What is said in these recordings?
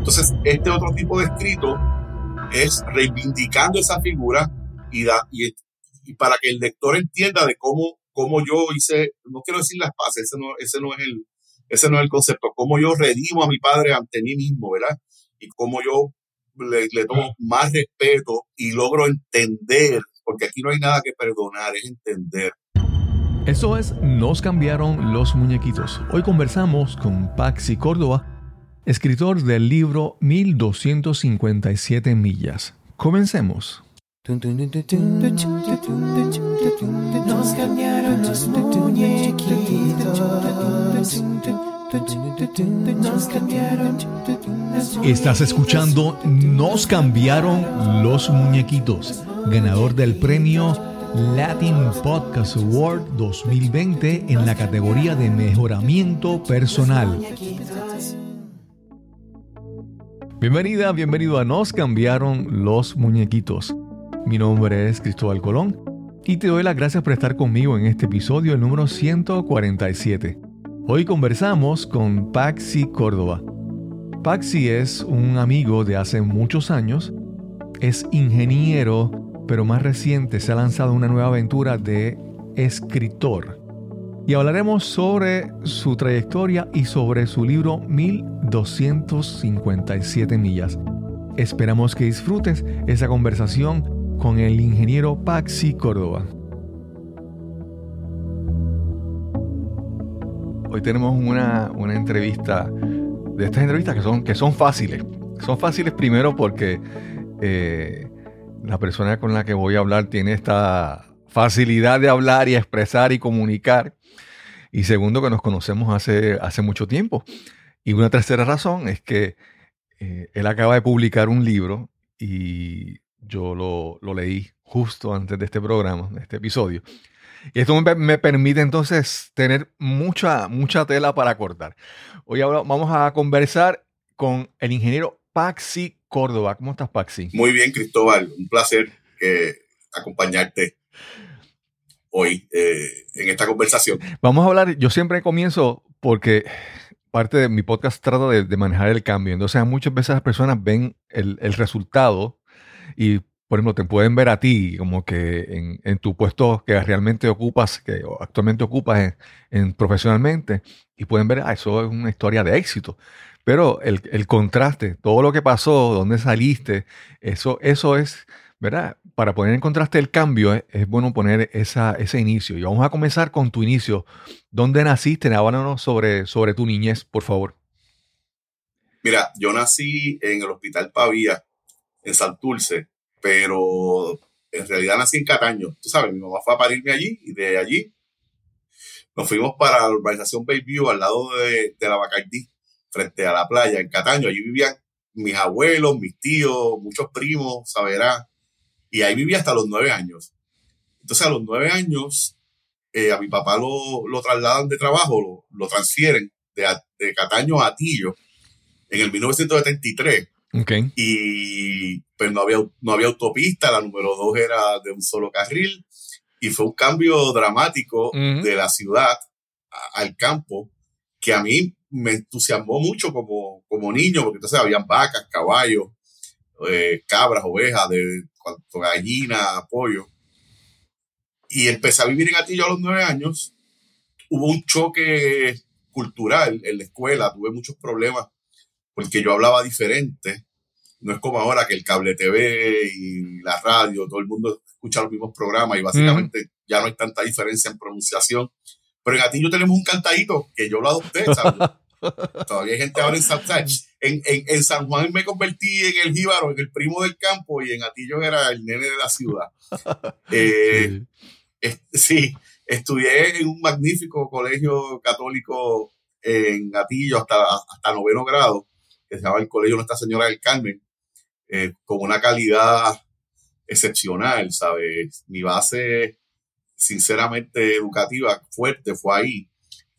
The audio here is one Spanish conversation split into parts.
Entonces, este otro tipo de escrito es reivindicando esa figura y, da, y, para que el lector entienda de cómo, cómo yo hice, no quiero decir las paces, ese no, ese no es el, ese no es el concepto, cómo yo redimo a mi padre ante mí mismo, ¿verdad? Y cómo yo le, le tomo más respeto y logro entender, porque aquí no hay nada que perdonar, es entender. Eso es Nos cambiaron los muñequitos. Hoy conversamos con Paxi Córdoba, escritor del libro 1257 millas. Comencemos. Estás escuchando Nos cambiaron los muñequitos, ganador del premio Latin Podcast Award 2020 en la categoría de mejoramiento personal. Bienvenida, bienvenido a Nos cambiaron los muñequitos. Mi nombre es Cristóbal Colón y te doy las gracias por estar conmigo en este episodio, el número 147. Hoy conversamos con Paxi Córdoba. Paxi es un amigo de hace muchos años, es ingeniero, pero más reciente se ha lanzado una nueva aventura de escritor. Y hablaremos sobre su trayectoria y sobre su libro 1257 millas. Esperamos que disfrutes esa conversación con el ingeniero Paxi Córdoba. Hoy tenemos una, entrevista de estas entrevistas que son, que son fáciles. Son fáciles primero porque eh, la persona con la que voy a hablar tiene esta facilidad de hablar y expresar y comunicar. Y segundo, que nos conocemos hace, hace mucho tiempo. Y una tercera razón es que eh, él acaba de publicar un libro y yo lo, lo, leí justo antes de este programa, de este episodio. Y esto me, permite entonces tener mucha, mucha tela para cortar. Hoy vamos a conversar con el ingeniero Paxi Córdoba. ¿Cómo estás, Paxi? Muy bien, Cristóbal. Un placer eh, acompañarte hoy eh, en esta conversación. Vamos a hablar, yo siempre comienzo porque parte de mi podcast trata de, manejar el cambio. Entonces, muchas veces las personas ven el, el resultado y por ejemplo, te pueden ver a ti como que en, tu puesto que realmente ocupas, que actualmente ocupas en, profesionalmente, y pueden ver, ah, eso es una historia de éxito. Pero el, contraste, todo lo que pasó, dónde saliste, eso, eso es, ¿verdad? Para poner en contraste el cambio, es, bueno poner ese inicio. Y vamos a comenzar con tu inicio. ¿Dónde naciste? Háblanos sobre, sobre tu niñez, por favor. Mira, yo nací en el Hospital Pavía, en Santurce, pero en realidad nací en Cataño. Tú sabes, mi mamá fue a parirme allí y de allí nos fuimos para la urbanización Bayview al lado de, la Bacardí, frente a la playa en Cataño. Allí vivían mis abuelos, mis tíos, muchos primos, saberá. Y ahí vivía hasta los nueve años. Entonces a los nueve años eh, a mi papá lo, lo trasladan de trabajo, lo, lo transfieren de, de, Cataño a Atillo en el 1973. Y pues no había, no había autopista, la número dos era de un solo carril y fue un cambio dramático de la ciudad al campo que a mí me entusiasmó mucho como, como niño, porque entonces habían vacas, caballos, eh, cabras, ovejas, de, gallinas, pollo. Y empecé a vivir en Atillo a los nueve años. Hubo un choque cultural en la escuela, tuve muchos problemas porque yo hablaba diferente. No es como ahora que el cable TV y la radio, todo el mundo escucha los mismos programas y básicamente ya no hay tanta diferencia en pronunciación. Pero en Atillo tenemos un cantadito que yo lo adopté, Todavía hay gente ahora en San Juan. En, en, San Juan me convertí en el jíbaro, en el primo del campo, y en Atillo era el nene de la ciudad. Eh, sí. estudié en un magnífico colegio católico en Atillo hasta, hasta noveno grado que se llama el Colegio Nuestra Señora del Carmen, eh, con una calidad excepcional, ¿sabes? Mi base, sinceramente, educativa fuerte fue ahí.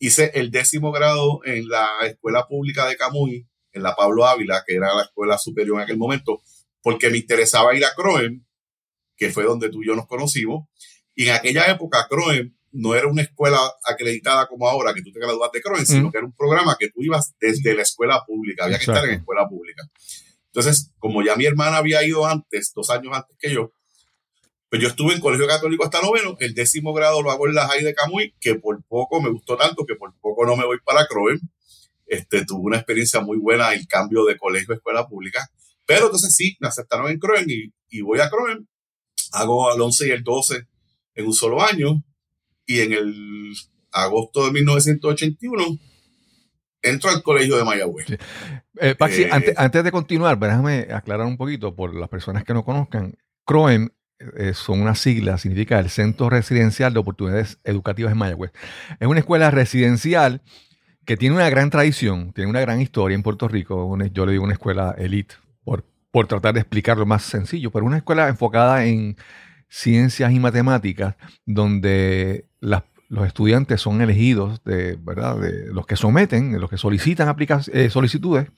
Hice el décimo grado en la Escuela Pública de Camuy, en la Pablo Ávila, que era la escuela superior en aquel momento, porque me interesaba ir a Croem, que fue donde tú y yo nos conocimos. Y en aquella época, Croem no era una escuela acreditada como ahora, que tú te gradúas de Croen, sino que era un programa que tú ibas desde la escuela pública, había que estar en escuela pública. Entonces, como ya mi hermana había ido antes, dos años antes que yo, pues yo estuve en colegio católico hasta noveno, el décimo grado lo hago en la Jai de Camuy, que por poco me gustó tanto que por poco no me voy para Croen. Este, tuve una experiencia muy buena el cambio de colegio a escuela pública. Pero entonces sí, me aceptaron en Croen y, y voy a Croen, hago el 11 y el 12 en un solo año y en el agosto de 1981 entro al colegio de Mayagüez. Eh, Paxi, eh, antes, de continuar, déjame aclarar un poquito por las personas que no conozcan. CROEM eh, son una sigla, significa el Centro Residencial de Oportunidades Educativas en Mayagüez. Es una escuela residencial que tiene una gran tradición, tiene una gran historia en Puerto Rico. yo le digo una escuela elite, por, por tratar de explicarlo más sencillo, pero una escuela enfocada en ciencias y matemáticas, donde los estudiantes son elegidos de, ¿verdad? de los que someten, de los que solicitan eh, solicitudes,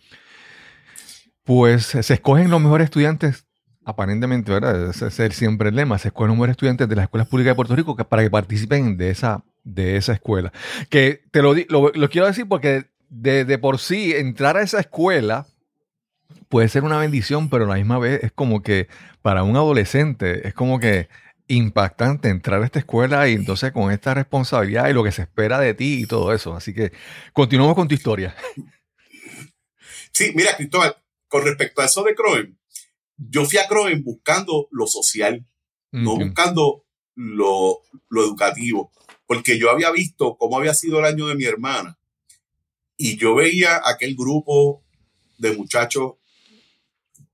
pues se escogen los mejores estudiantes, aparentemente, ¿verdad? Ese es siempre el lema, se escogen los mejores estudiantes de las escuelas públicas de Puerto Rico para que participen de esa, de esa escuela. Que te lo, lo, quiero decir porque de, de por sí entrar a esa escuela puede ser una bendición, pero a la misma vez es como que para un adolescente es como que impactante entrar a esta escuela y entonces con esta responsabilidad y lo que se espera de ti y todo eso. Así que continuamos con tu historia. Sí, mira, Cristóbal, con respecto a eso de Croen, yo fui a Croen buscando lo social, no buscando lo, lo educativo, porque yo había visto cómo había sido el año de mi hermana y yo veía aquel grupo de muchachos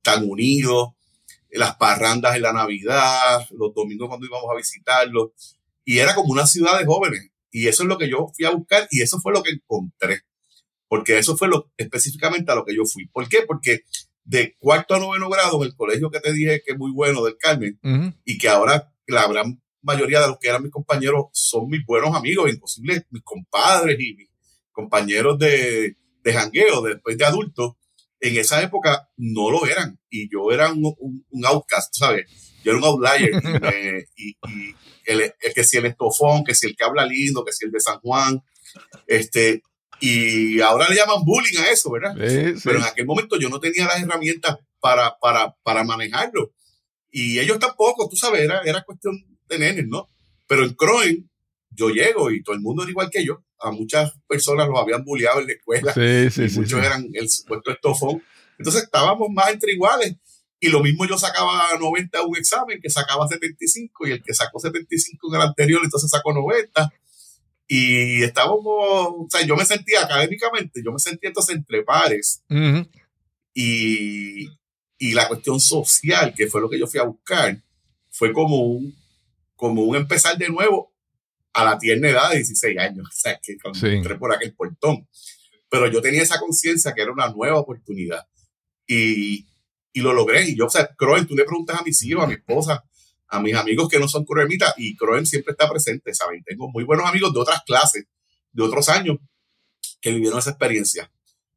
tan unidos, las parrandas en la Navidad, los domingos cuando íbamos a visitarlos, y era como una ciudad de jóvenes. Y eso es lo que yo fui a buscar y eso fue lo que encontré. Porque eso fue lo, específicamente a lo que yo fui. ¿Por qué? Porque de cuarto a noveno grado en el colegio que te dije que es muy bueno del Carmen y que ahora la gran mayoría de los que eran mis compañeros son mis buenos amigos, inclusive mis compadres y mis compañeros de, de jangueo después de adultos, en esa época no lo eran. Y yo era un, un, outcast, ¿sabes? Yo era un outlier. Y, el, que si el estofón, que si el que habla lindo, que si el de San Juan, este, y ahora le llaman bullying a eso, ¿verdad? Pero en aquel momento yo no tenía las herramientas para, para, para manejarlo. Y ellos tampoco, tú sabes, era, era cuestión de nenes, ¿no? Pero en Croen yo llego y todo el mundo era igual que yo a muchas personas los habían bulleado en la escuela. Sí, sí, y muchos eran el supuesto estofón. Entonces estábamos más entre iguales. Y lo mismo yo sacaba 90 un examen, que sacaba 75, y el que sacó 75 en el anterior, entonces sacó 90. Y estábamos, o sea, yo me sentía académicamente, yo me sentía entonces entre pares. y, y la cuestión social, que fue lo que yo fui a buscar, fue como un, como un empezar de nuevo a la tierna edad de 16 años, o sea, que cuando entré por aquel portón. Pero yo tenía esa conciencia que era una nueva oportunidad y, y lo logré. Y yo, o sea, Croen, tú le preguntas a mis hijos, a mi esposa, a mis amigos que no son croemitas y Croen siempre está presente, ¿saben? Tengo muy buenos amigos de otras clases, de otros años, que vivieron esa experiencia.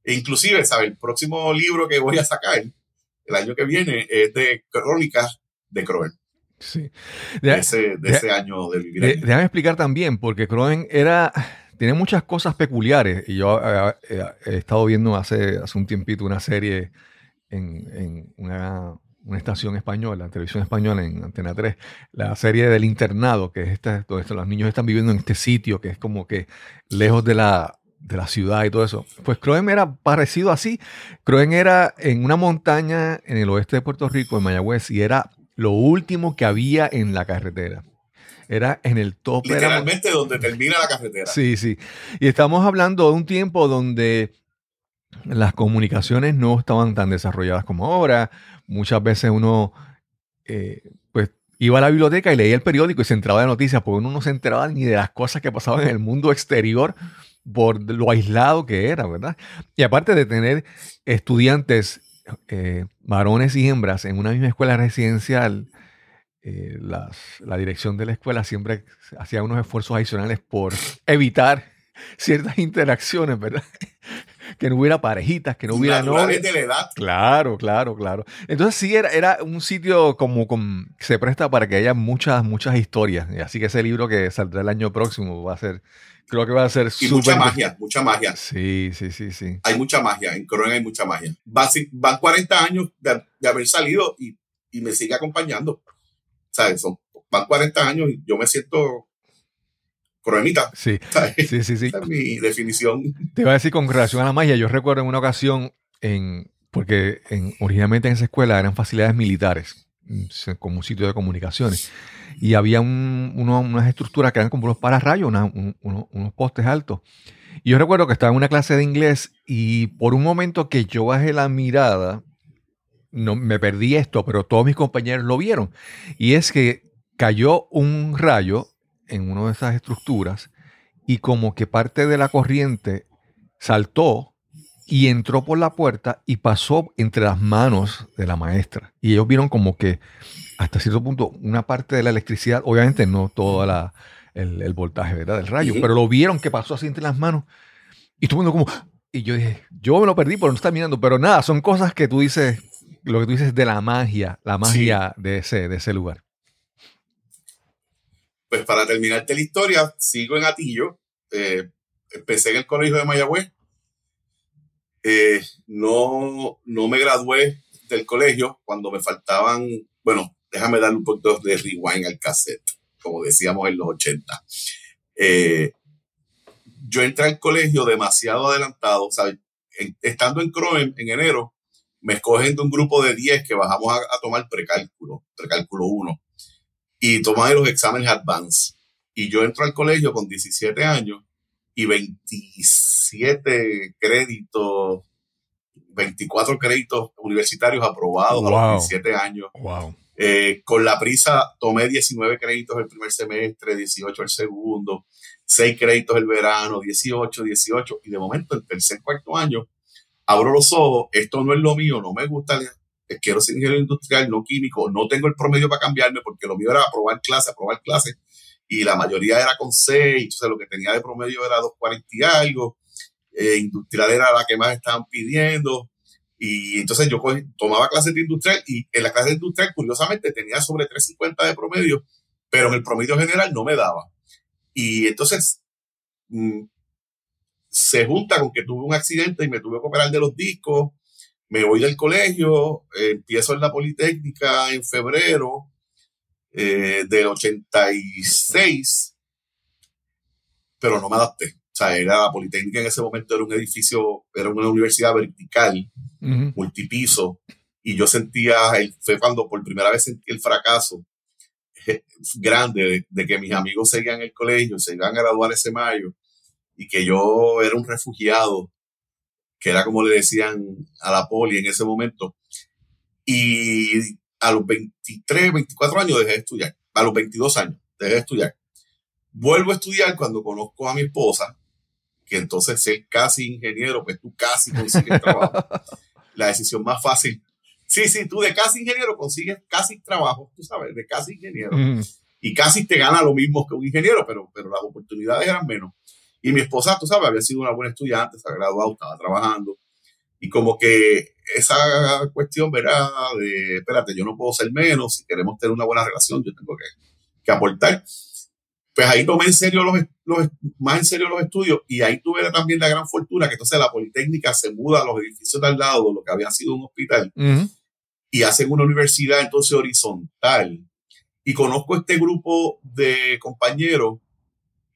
E inclusive, ¿sabes? El próximo libro que voy a sacar el año que viene es de crónicas de Croen. Sí. De, ese, año de vivir. déjame explicar también, porque Croen era. Tiene muchas cosas peculiares. Y yo eh, eh, he, estado viendo hace, hace un tiempito una serie en, una, estación española, televisión española en Antena 3, la serie del internado, que es esta, donde los niños están viviendo en este sitio, que es como que lejos de la, de la ciudad y todo eso. Pues Croen era parecido así. Croen era en una montaña en el oeste de Puerto Rico, en Mayagüez, y era lo último que había en la carretera. Era en el tope. Literalmente donde termina la carretera. Sí, sí. Y estamos hablando de un tiempo donde las comunicaciones no estaban tan desarrolladas como ahora. Muchas veces uno, eh, pues, iba a la biblioteca y leía el periódico y se entraba de noticias, porque uno no se enteraba ni de las cosas que pasaban en el mundo exterior por lo aislado que era, ¿verdad? Y aparte de tener estudiantes eh, varones y hembras en una misma escuela residencial, eh, la dirección de la escuela siempre hacía unos esfuerzos adicionales por evitar ciertas interacciones, ¿verdad? Que no hubiera parejitas, que no hubiera novios. de la edad. Claro, claro, claro. Entonces sí, era, era un sitio como con, se presta para que haya muchas, muchas historias. Así que ese libro que saldrá el año próximo va a ser, creo que va a ser Y mucha magia, mucha magia. Sí, sí, sí, sí. Hay mucha magia, en Croen hay mucha magia. Van 40 años de, haber salido y, y, me sigue acompañando. ¿Sabes? Son, van 40 años y yo me siento croemita. Sí, sí, sí, sí. Esa es mi definición. Te iba a decir con relación a la magia, yo recuerdo en una ocasión, en, porque en, originalmente en esa escuela eran facilidades militares, mm, como un sitio de comunicaciones, y había un, unas estructuras que eran como unos pararrayos, unos postes altos. Y yo recuerdo que estaba en una clase de inglés y por un momento que yo bajé la mirada, no me perdí esto, pero todos mis compañeros lo vieron. Y es que cayó un rayo en una de esas estructuras y como que parte de la corriente saltó y entró por la puerta y pasó entre las manos de la maestra. Y ellos vieron como que hasta cierto punto una parte de la electricidad, obviamente no todo la, el, voltaje ¿verdad? del rayo, pero lo vieron que pasó así entre las manos. Y todo el mundo como... Y yo dije, yo me lo perdí por no estar mirando, pero nada, son cosas que tú dices, lo que tú dices de la magia, la magia de, ese, de ese lugar. Pues para terminarte la historia, sigo en Atillo. Eh, empecé en el colegio de Mayagüez. Eh, no, no me gradué del colegio cuando me faltaban, bueno, déjame darle un poquito de rewind al cassette, como decíamos en los 80. Eh, yo entré al colegio demasiado adelantado, estando en Croen en enero, me escogen de un grupo de 10 que bajamos a, a tomar precálculo, precálculo 1 y tomaba los exámenes advance. Y yo entro al colegio con 17 años y 27 créditos, 24 créditos universitarios aprobados a los 17 años. Wow. Eh, con la prisa tomé 19 créditos el primer semestre, 18 el segundo, 6 créditos el verano, 18, 18. Y de momento, el tercer, cuarto año, abro los ojos, esto no es lo mío, no me gusta quiero ser ingeniero industrial, no químico, no tengo el promedio para cambiarme porque lo mío era aprobar clase, aprobar clase, y la mayoría era con 6, entonces lo que tenía de promedio era 2.40 y algo, eh, industrial era la que más estaban pidiendo, y entonces yo tomaba clases de industrial y en la clase industrial curiosamente tenía sobre 3.50 de promedio, pero en el promedio general no me daba. Y entonces mm, se junta con que tuve un accidente y me tuve que operar de los discos, me voy del colegio, empiezo en la Politécnica en febrero eh, del 86, pero no me adapté. O sea, era la Politécnica en ese momento era un edificio, era una universidad vertical, multipiso, y yo sentía, fue cuando por primera vez sentí el fracaso eh, grande de, que mis amigos seguían el colegio, se iban a graduar ese mayo, y que yo era un refugiado que era como le decían a la poli en ese momento. Y a los 23, 24 años dejé de estudiar. A los 22 años dejé de estudiar. Vuelvo a estudiar cuando conozco a mi esposa, que entonces es casi ingeniero, pues tú casi consigues trabajo. La decisión más fácil. Sí, sí, tú de casi ingeniero consigues casi trabajo, tú sabes, de casi ingeniero. Y casi te gana lo mismo que un ingeniero, pero, pero las oportunidades eran menos. Y mi esposa, tú sabes, había sido una buena estudiante, se había graduado, estaba trabajando. Y como que esa cuestión, ¿verdad? De, espérate, yo no puedo ser menos, si queremos tener una buena relación, yo tengo que, que aportar. Pues ahí tomé en serio los, los, más en serio los estudios y ahí tuve también la gran fortuna que entonces la Politécnica se muda a los edificios de al lado de lo que había sido un hospital y hacen una universidad entonces horizontal. Y conozco este grupo de compañeros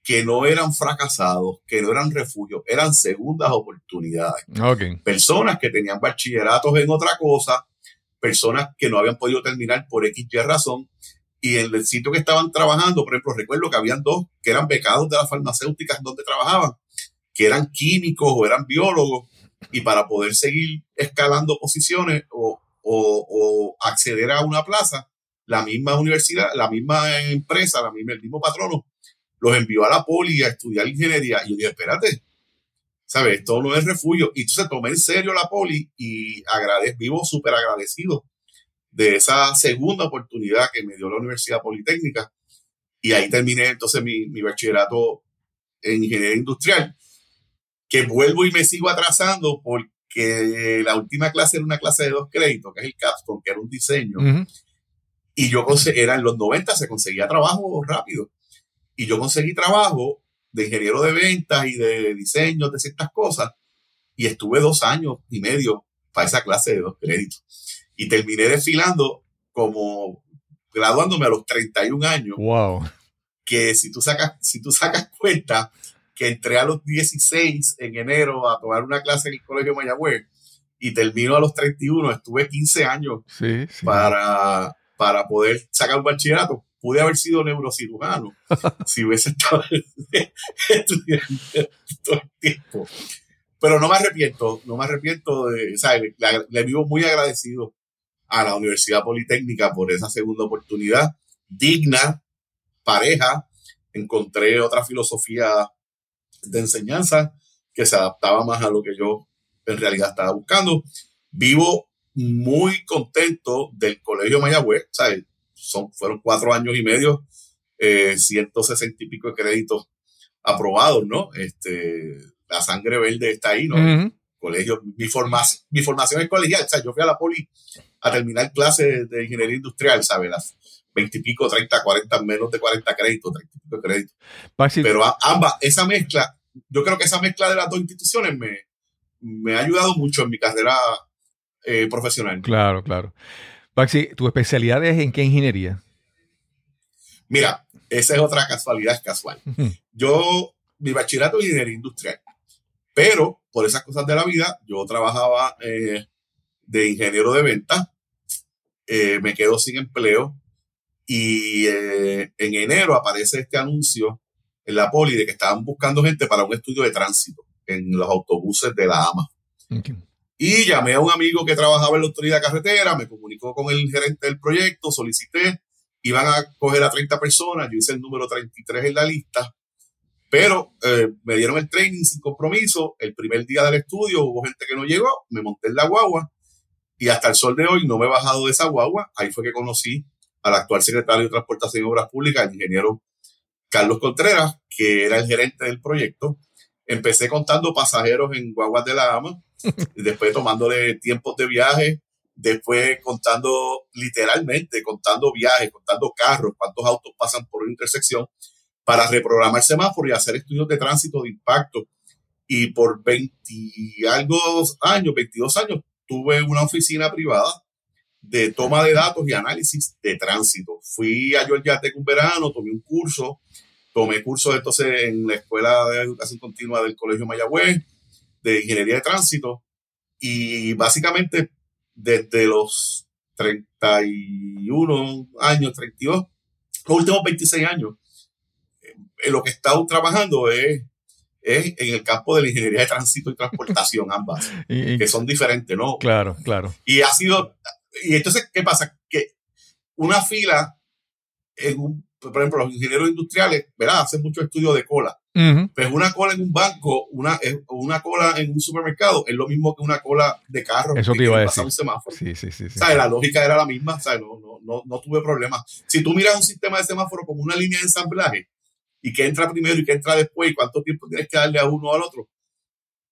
que no eran fracasados, que no eran refugios, eran segundas oportunidades. Personas que tenían bachilleratos en otra cosa, personas que no habían podido terminar por X y razón, y en el sitio que estaban trabajando, por ejemplo, recuerdo que habían dos que eran becados de las farmacéuticas donde trabajaban, que eran químicos o eran biólogos, y para poder seguir escalando posiciones o, o acceder a una plaza, la misma universidad, la misma empresa, la misma, el mismo patrono los envió a la poli a estudiar ingeniería. Y yo dije, espérate, ¿sabes? Esto no es refugio. Y entonces tomé en serio la poli y agradezco, vivo súper agradecido de esa segunda oportunidad que me dio la Universidad Politécnica. Y ahí terminé entonces mi, mi bachillerato en ingeniería industrial. que vuelvo y me sigo atrasando porque la última clase era una clase de dos créditos, que es el capstone, que era un diseño. Y yo era en los 90, se conseguía trabajo rápido. Y yo conseguí trabajo de ingeniero de ventas y de diseño, de ciertas cosas. Y estuve dos años y medio para esa clase de dos créditos. Y terminé desfilando como graduándome a los 31 años. Wow. Que si tú sacas, si tú sacas cuenta que entré a los 16 en enero a tomar una clase en el Colegio Mayagüez y termino a los 31, estuve 15 años Para, para poder sacar un bachillerato. Pude haber sido neurocirujano si hubiese estado estudiando todo el tiempo. Pero no me arrepiento, no me arrepiento de, Le, le vivo muy agradecido a la Universidad Politécnica por esa segunda oportunidad digna, pareja. Encontré otra filosofía de enseñanza que se adaptaba más a lo que yo en realidad estaba buscando. Vivo muy contento del Colegio Mayagüez, ¿sabes? Son, fueron cuatro años y medio, eh, 160 y pico de créditos aprobados, ¿no? Este, la sangre verde está ahí, ¿no? Colegio, mi, formación, mi formación es colegial, o sea, yo fui a la poli a terminar clases de ingeniería industrial, ¿sabes? Las 20 y pico, 30, 40, menos de 40 créditos, 30 y pico créditos. Pero ambas, esa mezcla, yo creo que esa mezcla de las dos instituciones me, me ha ayudado mucho en mi carrera eh, profesional. Claro, claro. Baxi, ¿tu especialidad es en qué ingeniería? Mira, esa es otra casualidad casual. Yo, mi bachillerato es ingeniería industrial, pero por esas cosas de la vida, yo trabajaba eh, de ingeniero de venta, eh, me quedo sin empleo y en enero aparece este anuncio en la poli de que estaban buscando gente para un estudio de tránsito en los autobuses de la AMA. Y llamé a un amigo que trabajaba en la autoridad carretera, me comunicó con el gerente del proyecto, solicité, iban a coger a 30 personas, yo hice el número 33 en la lista, pero eh, me dieron el training sin compromiso, el primer día del estudio hubo gente que no llegó, me monté en la guagua y hasta el sol de hoy no me he bajado de esa guagua, ahí fue que conocí al actual secretario de Transportación y Obras Públicas, el ingeniero Carlos Contreras, que era el gerente del proyecto, Empecé contando pasajeros en guaguas de la ama, después tomándole tiempos de viaje, después contando literalmente, contando viajes, contando carros, cuántos autos pasan por una intersección, para reprogramar semáforos y hacer estudios de tránsito de impacto. Y por 20 algo años, 22 años, tuve una oficina privada de toma de datos y análisis de tránsito. Fui a Georgia Tech un verano, tomé un curso Tomé cursos entonces en la Escuela de Educación Continua del Colegio Mayagüez, de Ingeniería de Tránsito, y básicamente desde los 31 años, 32, los últimos 26 años, en eh, lo que he estado trabajando es, es en el campo de la ingeniería de tránsito y transportación, ambas, que son diferentes, ¿no? Claro, claro. Y ha sido, y entonces, ¿qué pasa? Que una fila en un por ejemplo, los ingenieros industriales, ¿verdad? Hacen mucho estudio de cola. Pues una cola en un banco, una, una cola en un supermercado es lo mismo que una cola de carro. Eso te iba a decir. un semáforo. Sí, sí, sí. ¿Sabes? La lógica era la misma, ¿sabes? No, no, no, no tuve problemas. Si tú miras un sistema de semáforo como una línea de ensamblaje y que entra primero y que entra después y cuánto tiempo tienes que darle a uno o al otro,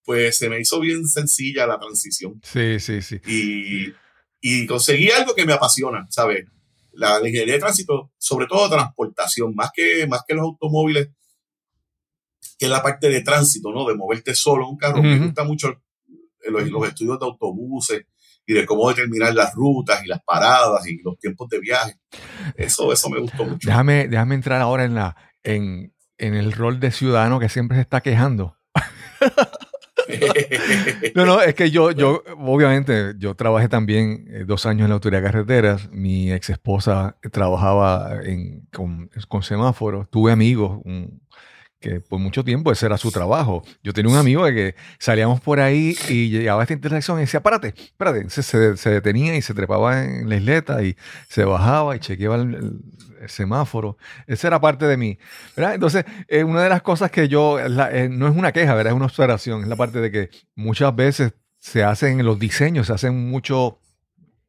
pues se me hizo bien sencilla la transición. Sí, sí, sí. Y, y conseguí algo que me apasiona, ¿sabes? La, ingeniería de tránsito, sobre todo transportación, más que, más que los automóviles, que es la parte de tránsito, ¿no? De moverte solo en un carro. Me gusta mucho los, los, estudios de autobuses y de cómo determinar las rutas y las paradas y los tiempos de viaje. Eso, eso me gustó mucho. Déjame, déjame entrar ahora en, la, en, en el rol de ciudadano que siempre se está quejando. no, no, es que yo, yo, obviamente, yo trabajé también eh, dos años en la autoridad de carreteras. Mi ex esposa trabajaba en, con, con semáforos. Tuve amigos, un, que por mucho tiempo ese era su trabajo. Yo tenía un amigo de que salíamos por ahí y llegaba a esta intersección y decía, párate, párate. Se, se, detenía y se trepaba en la isleta y se bajaba y chequeaba el, semáforo. Esa era parte de mí. ¿verdad? Entonces, eh, una de las cosas que yo, eh, no es una queja, ¿verdad? es una observación, es la parte de que muchas veces se hacen en los diseños, se hacen mucho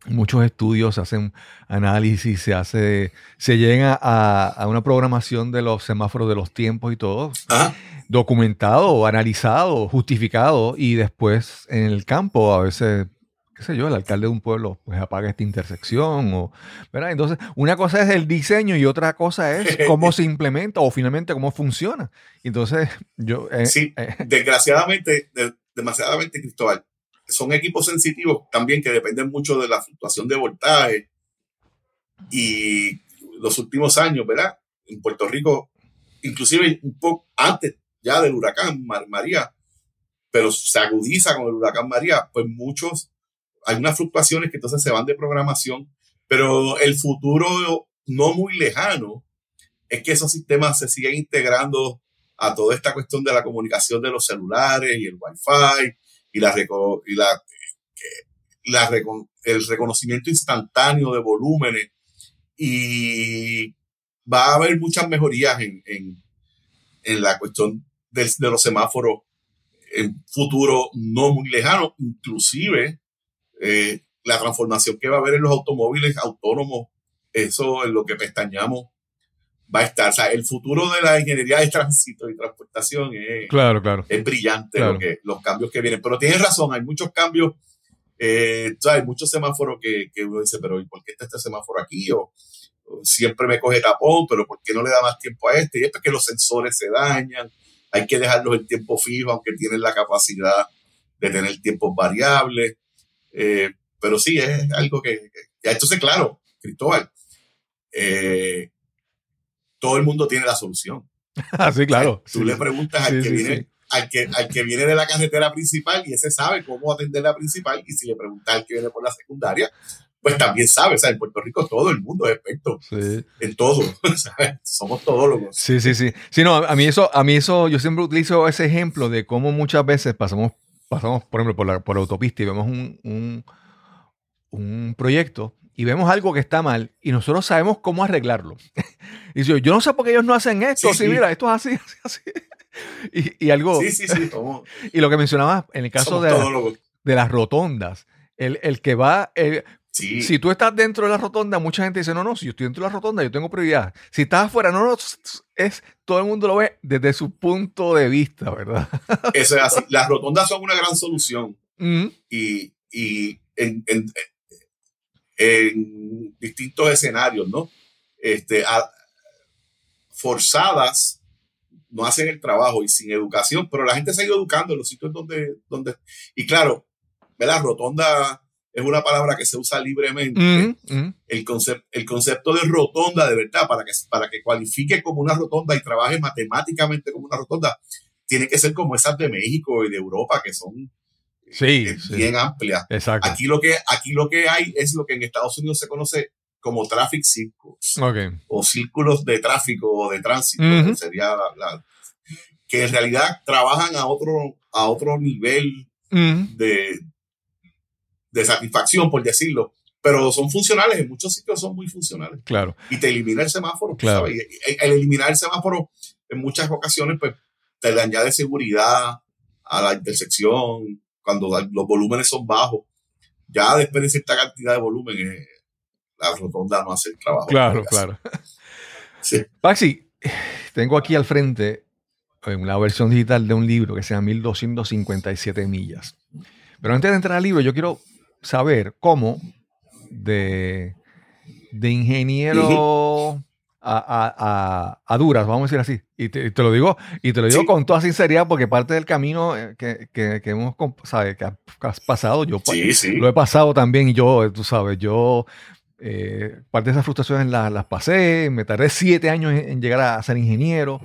muchos estudios, se hacen análisis, se hace, se llega a, una programación de los semáforos de los tiempos y todo, documentado, analizado, justificado, y después en el campo a veces qué sé yo, el alcalde de un pueblo pues apaga esta intersección o, ¿verdad? Entonces, una cosa es el diseño y otra cosa es cómo se implementa o finalmente cómo funciona. Entonces, yo... Eh, sí, eh, desgraciadamente, demasiadamente, Cristóbal, son equipos sensitivos también que dependen mucho de la fluctuación de voltaje y los últimos años, ¿verdad? En Puerto Rico, inclusive un poco antes ya del huracán María, pero se agudiza con el huracán María, pues muchos hay unas fluctuaciones que entonces se van de programación, pero el futuro no muy lejano es que esos sistemas se siguen integrando a toda esta cuestión de la comunicación de los celulares y el Wi-Fi y, la, y la, el reconocimiento instantáneo de volúmenes y va a haber muchas mejorías en, en, la cuestión de, los semáforos en futuro no muy lejano, inclusive eh, la transformación que va a haber en los automóviles autónomos, eso en lo que pestañamos va a estar. O sea, el futuro de la ingeniería de tránsito y transportación es, claro, claro. es brillante Lo que, los cambios que vienen. Pero tienes razón, hay muchos cambios. Eh, hay muchos semáforos que, que, uno dice, pero ¿y por qué está este semáforo aquí? O, siempre me coge tapón, pero ¿por qué no le da más tiempo a este? Y es porque los sensores se dañan, hay que dejarlos en tiempo fijo, aunque tienen la capacidad de tener tiempos variables. Eh, pero sí, es algo que, ya entonces, claro, Cristóbal, eh, todo el mundo tiene la solución. Ah, sí, claro. tú le preguntas al, que viene, Al, que, al que viene de la carretera principal y ese sabe cómo atender la principal, y si le preguntas al que viene por la secundaria, pues también sabe. O sea, en Puerto Rico todo el mundo es experto en todo. Somos todólogos. Sí, sí, sí. Sí, no, a mí eso, a mí eso, yo siempre utilizo ese ejemplo de cómo muchas veces pasamos pasamos, por ejemplo, por la, por autopista y vemos un, un, proyecto y vemos algo que está mal y nosotros sabemos cómo arreglarlo. y yo, yo no sé por qué ellos no hacen esto. Sí, mira, esto es así, así, así. Y, y algo. Sí, sí, sí. y lo que mencionabas en el caso de, de las rotondas, el, el que va. El, si tú estás dentro de la rotonda, mucha gente dice, no, no, si yo estoy dentro de la rotonda, yo tengo prioridad. Si estás afuera, no, no, es, todo el mundo lo ve desde su punto de vista, ¿verdad? Eso es así. Las rotondas son una gran solución. Y, en, distintos escenarios, ¿no? Este, forzadas no hacen el trabajo y sin educación, pero la gente se ha ido educando en los sitios donde, donde y claro, la rotonda es una palabra que se usa libremente. El, concepto, el concepto de rotonda, de verdad, para que, para que cualifique como una rotonda y trabaje matemáticamente como una rotonda, tiene que ser como esas de México y de Europa, que son eh, bien amplias. Aquí lo, que, aquí lo que hay es lo que en Estados Unidos se conoce como traffic circles. O círculos de tráfico o de tránsito, que sería que en realidad trabajan a otro, a otro nivel de, de satisfacción, por decirlo. Pero son funcionales, en muchos sitios son muy funcionales. Claro. Y te elimina el semáforo. Claro. el eliminar el semáforo en muchas ocasiones, pues, te le añade seguridad a la intersección, cuando los volúmenes son bajos. Ya después de cierta cantidad de volumen, eh, la rotonda no hace el trabajo. Claro, claro. Sí. Paxi, tengo aquí al frente la versión digital de un libro que se llama 1257 millas. Pero antes de entrar al libro, yo quiero saber cómo de, de ingeniero a, a, duras, vamos a decir así. Y te, lo digo, y te lo digo con toda sinceridad, porque parte del camino eh, que, que, que hemos ¿sabes? Que has pasado, yo lo he pasado también, y yo, tú sabes, yo eh, parte de esas frustraciones las, las, pasé, me tardé siete años en llegar a ser ingeniero.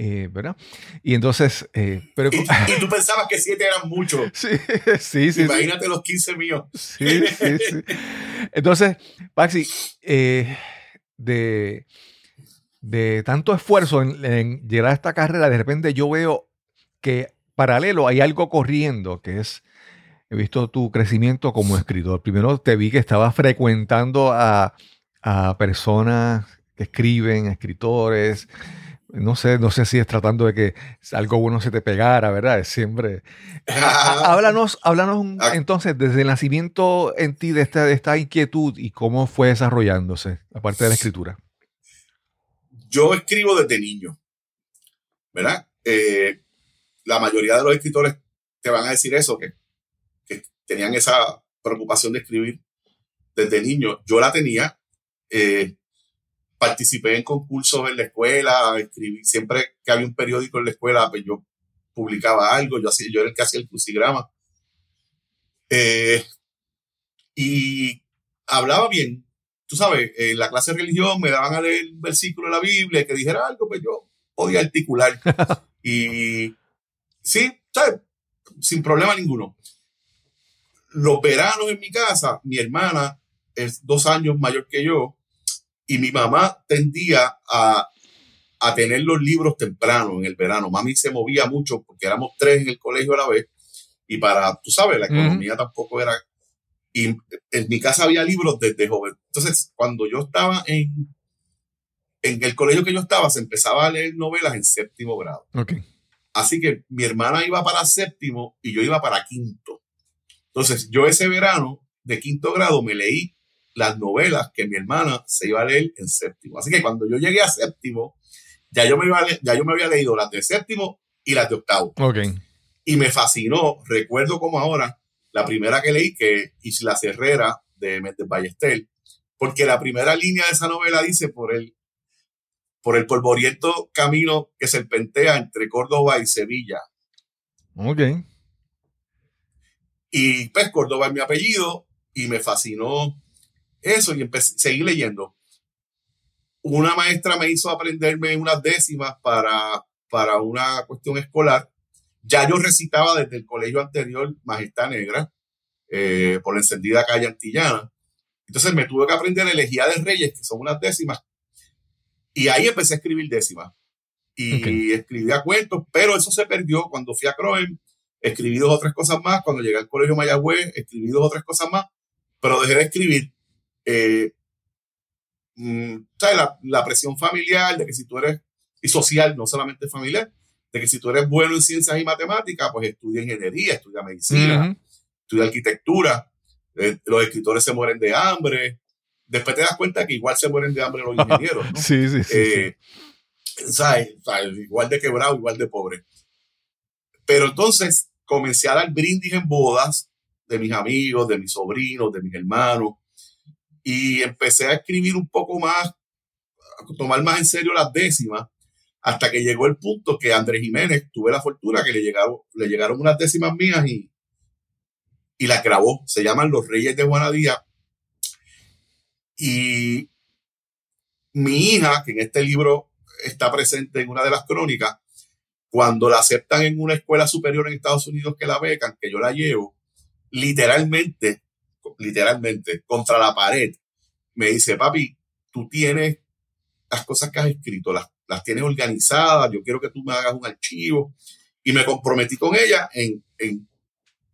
Eh, ¿verdad? Y entonces... Eh, pero, y, tú pensabas que siete eran muchos. Sí, sí, sí. Imagínate los 15 míos. Sí, sí, sí. Entonces, Paxi, eh, de, de tanto esfuerzo en, llegar a esta carrera, de repente yo veo que paralelo hay algo corriendo, que es, he visto tu crecimiento como escritor. Primero te vi que estabas frecuentando a, a personas que escriben, escritores, no sé, no sé si es tratando de que algo bueno se te pegara, ¿verdad? Es siempre. háblanos, háblanos ah. entonces desde el nacimiento en ti de esta, de esta inquietud y cómo fue desarrollándose, aparte de la escritura. Yo escribo desde niño, ¿verdad? Eh, la mayoría de los escritores te van a decir eso, que, que tenían esa preocupación de escribir desde niño. Yo la tenía. Eh, participé en concursos en la escuela, escribí, siempre que había un periódico en la escuela, pues yo publicaba algo, yo, hacía, yo era el que hacía el crucigrama. Eh, y hablaba bien. Tú sabes, en la clase de religión me daban a leer un versículo de la Biblia que dijera algo, pues yo podía articular. y sí, ¿sabes? sin problema ninguno. Los veranos en mi casa, mi hermana es dos años mayor que yo, y mi mamá tendía a, a tener los libros temprano en el verano. Mami se movía mucho porque éramos tres en el colegio a la vez y para, tú sabes, la economía tampoco era... Y en mi casa había libros desde joven. Entonces, cuando yo estaba en, en el colegio que yo estaba, se empezaba a leer novelas en séptimo grado. Okay. Así que mi hermana iba para séptimo y yo iba para quinto. Entonces, yo ese verano de quinto grado me leí las novelas que mi hermana se iba a leer en séptimo. Así que cuando yo llegué a séptimo, ya yo me, iba ya yo me había leído las de séptimo y las de octavo. Okay. Y me fascinó, recuerdo como ahora, la primera que leí, que Isla Cerrera de Méndez Ballester, porque la primera línea de esa novela dice por el, por el polvoriento camino que serpentea entre Córdoba y Sevilla. Ok. Y pues Córdoba es mi apellido y me fascinó eso y empecé, seguí leyendo. Una maestra me hizo aprenderme unas décimas para, para una cuestión escolar. Ya yo recitaba desde el colegio anterior Majestad Negra, eh, por la encendida calle Antillana. Entonces me tuve que aprender elegía de Reyes, que son unas décimas. Y ahí empecé a escribir décimas. Y escribía cuentos, pero eso se perdió cuando fui a Croen. Escribí dos o tres cosas más. Cuando llegué al colegio Mayagüez, escribí dos o tres cosas más. Pero dejé de escribir eh, mm, La, presión familiar de que si tú eres, y social, no solamente familiar, de que si tú eres bueno en ciencias y matemáticas, pues estudia ingeniería, estudia medicina, estudia arquitectura, eh, los escritores se mueren de hambre, después te das cuenta que igual se mueren de hambre los ingenieros, sí, sí, sí, eh, Igual de quebrado, igual de pobre. Pero entonces comencé a dar brindis en bodas de mis amigos, de mis sobrinos, de mis hermanos, y empecé a escribir un poco más, a tomar más en serio las décimas, hasta que llegó el punto que Andrés Jiménez, tuve la fortuna que le llegaron, le llegaron unas décimas mías y, y las grabó. Se llaman Los Reyes de Juanadía. Y mi hija, que en este libro está presente en una de las crónicas, cuando la aceptan en una escuela superior en Estados Unidos que la becan, que yo la llevo, literalmente literalmente, contra la pared, me dice, papi, tú tienes las cosas que has escrito, las, las tienes organizadas, yo quiero que tú me hagas un archivo. Y me comprometí con ella en, en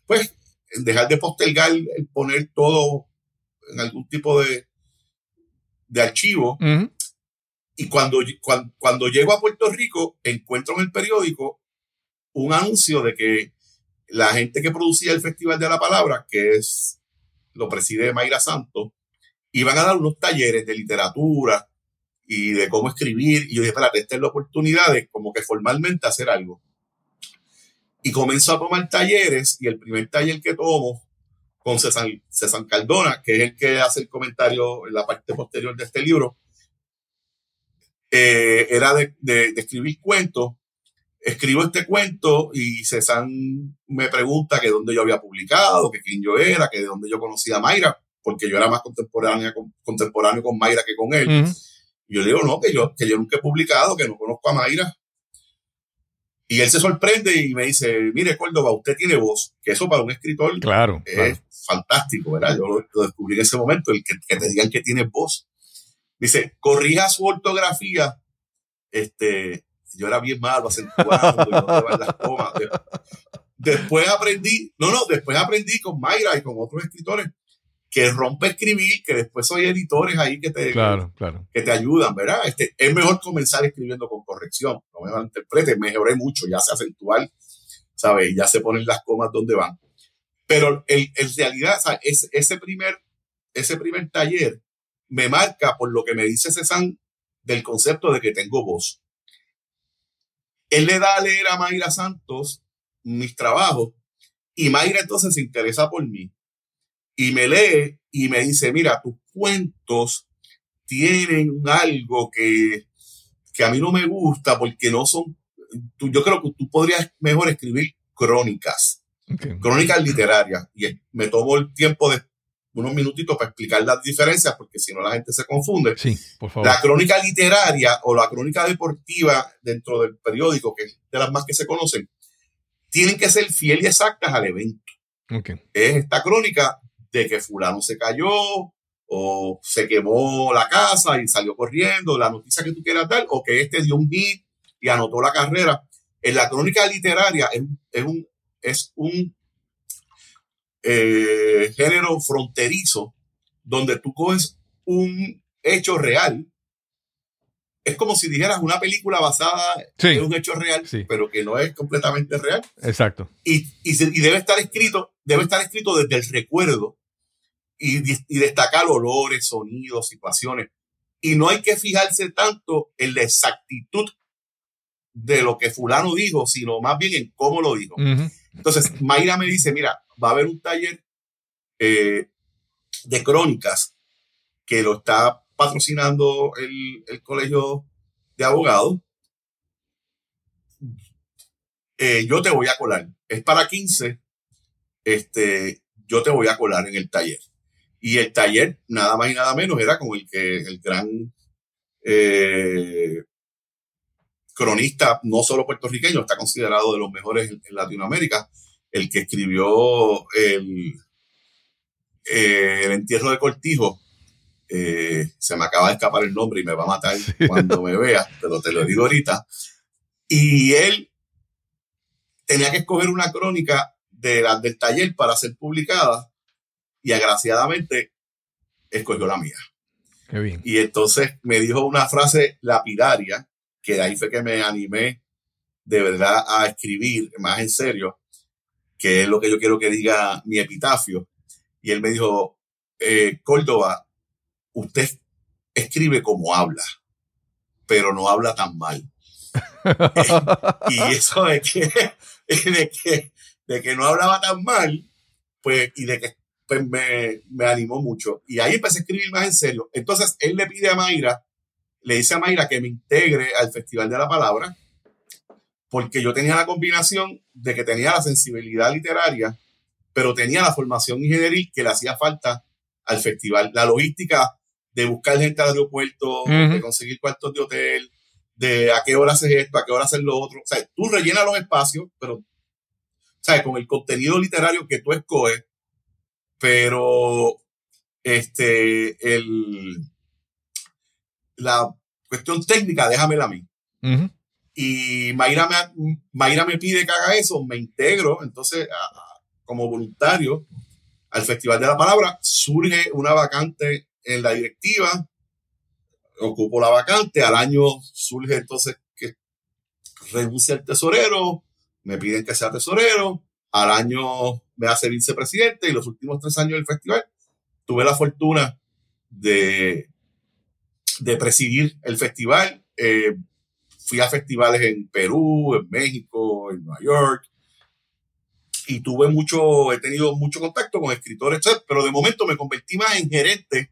pues, en dejar de postergar, el poner todo en algún tipo de, de archivo. Y cuando, cuando, cuando, llego a Puerto Rico, encuentro en el periódico un anuncio de que la gente que producía el Festival de la Palabra, que es lo preside Mayra Santos, iban a dar unos talleres de literatura y de cómo escribir. Y yo dije, espérate, esta es la oportunidad de como que formalmente hacer algo. Y comenzó a tomar talleres y el primer taller que tomo con César, Cardona, que es el que hace el comentario en la parte posterior de este libro, eh, era de, de, escribir cuentos escribo este cuento y César me pregunta que dónde yo había publicado, que quién yo era, que de dónde yo conocía a Mayra, porque yo era más contemporánea, contemporáneo con Mayra que con él. Y yo le digo, no, que yo, que yo nunca he publicado, que no conozco a Mayra. Y él se sorprende y me dice, mire, Córdoba, usted tiene voz, que eso para un escritor claro, es fantástico, ¿verdad? Yo lo, descubrí en ese momento, el que, que te digan que tiene voz. Dice, corrija su ortografía, este, yo era bien malo acentuando y no las comas. Después aprendí, no, no, después aprendí con Mayra y con otros escritores que rompe escribir, que después hay editores ahí que te, claro, claro. que te ayudan, ¿verdad? Este, es mejor comenzar escribiendo con corrección, no me malinterprete, mejoré mucho, ya se acentual, ¿sabes? Ya se ponen las comas donde van. Pero en realidad, ¿sabes? ese, primer, ese primer taller me marca por lo que me dice César del concepto de que tengo voz. Él le da a leer a Mayra Santos mis trabajos y Mayra entonces se interesa por mí y me lee y me dice, mira, tus cuentos tienen algo que, que a mí no me gusta porque no son, tú, yo creo que tú podrías mejor escribir crónicas, crónicas literarias. Y me tomo el tiempo de unos minutitos para explicar las diferencias porque si no la gente se confunde. Sí, por favor. La crónica literaria o la crónica deportiva dentro del periódico, que es de las más que se conocen, tienen que ser fiel y exactas al evento. Es esta crónica de que fulano se cayó o se quemó la casa y salió corriendo, la noticia que tú quieras dar, o que este dio un hit y anotó la carrera. En la crónica literaria es, un, es un eh, género fronterizo donde tú coges un hecho real. Es como si dijeras una película basada en un hecho real, pero que no es completamente real. Exacto. Y, y, debe estar escrito, debe estar escrito desde el recuerdo y, y destacar olores, sonidos, situaciones. Y no hay que fijarse tanto en la exactitud de lo que fulano dijo, sino más bien en cómo lo dijo. Entonces, Mayra me dice, mira, va a haber un taller eh, de crónicas que lo está patrocinando el, el colegio de abogados. Eh, yo te voy a colar. Es para 15. Este, yo te voy a colar en el taller. Y el taller, nada más y nada menos, era con el que el gran eh, cronista, no solo puertorriqueño, está considerado de los mejores en, Latinoamérica, el que escribió el, eh, el entierro de Cortijo. Eh, se me acaba de escapar el nombre y me va a matar cuando me vea, pero te lo digo ahorita. Y él tenía que escoger una crónica de la, del taller para ser publicada y agraciadamente escogió la mía. Qué bien. Y entonces me dijo una frase lapidaria, que de ahí fue que me animé de verdad a escribir más en serio, que es lo que yo quiero que diga mi epitafio. Y él me dijo, eh, Córdoba, usted escribe como habla, pero no habla tan mal. y eso de que, de que, de que no hablaba tan mal, pues, y de que pues me, me, animó mucho. Y ahí empecé a escribir más en serio. Entonces, él le pide a Mayra, le dice a Mayra que me integre al Festival de la Palabra, porque yo tenía la combinación de que tenía la sensibilidad literaria, pero tenía la formación ingenieril que le hacía falta al festival. La logística de buscar gente al aeropuerto, de conseguir cuartos de hotel, de a qué hora haces esto, a qué hora haces lo otro. O sea, tú rellenas los espacios, pero, ¿sabes? Con el contenido literario que tú escoges, pero este, el, la cuestión técnica, déjamela a mí. Y Mayra me, Mayra me pide que haga eso, me integro, entonces, como voluntario al Festival de la Palabra, surge una vacante en la directiva, ocupo la vacante, al año surge entonces que renuncia el tesorero, me piden que sea tesorero, al año me hace vicepresidente y los últimos tres años del festival tuve la fortuna de, de presidir el festival. Eh, fui a festivales en Perú, en México, en Nueva York y tuve mucho, he tenido mucho contacto con escritores, pero de momento me convertí más en gerente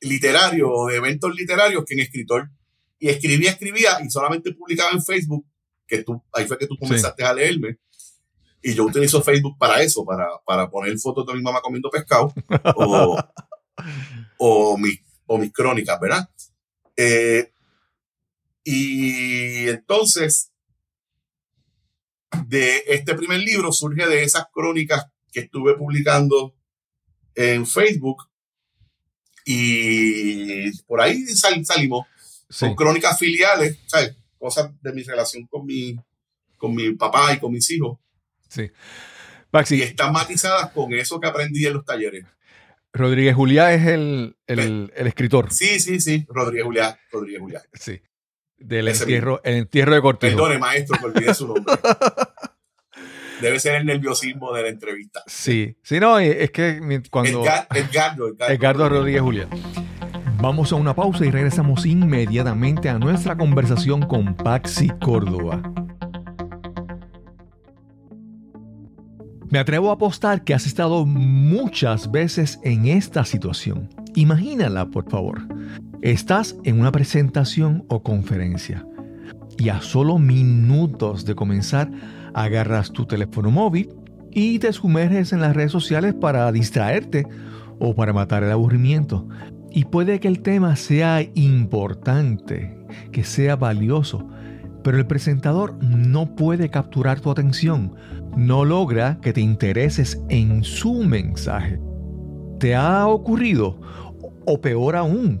literario de eventos literarios que en escritor. Y escribía, escribía y solamente publicaba en Facebook, que tú, ahí fue que tú comenzaste a leerme. Y yo utilizo Facebook para eso, para, para poner fotos de mi mamá comiendo pescado o, o, o mis crónicas, ¿verdad? Eh, y entonces, de este primer libro surge de esas crónicas que estuve publicando en Facebook y por ahí salimos. Son crónicas filiales, ¿sabes? Cosas de mi relación con mi, con mi papá y con mis hijos. Sí. Y están matizadas con eso que aprendí en los talleres. Rodríguez Juliá es el, el, escritor. Sí, sí, sí. Rodríguez Juliá. Rodríguez Juliá. Sí. Del entierro, el entierro de Cortejo. Perdone, maestro, que olvidé su nombre. Debe ser el nerviosismo de la entrevista. Sí, sí, no, es que cuando. Edgardo, Edgardo, Edgardo Rodríguez Julián. Vamos a una pausa y regresamos inmediatamente a nuestra conversación con Paxi Córdoba. Me atrevo a apostar que has estado muchas veces en esta situación. Imagínala, por favor. Estás en una presentación o conferencia y a solo minutos de comenzar agarras tu teléfono móvil y te sumerges en las redes sociales para distraerte o para matar el aburrimiento. Y puede que el tema sea importante, que sea valioso, pero el presentador no puede capturar tu atención, no logra que te intereses en su mensaje. ¿Te ha ocurrido? O peor aún,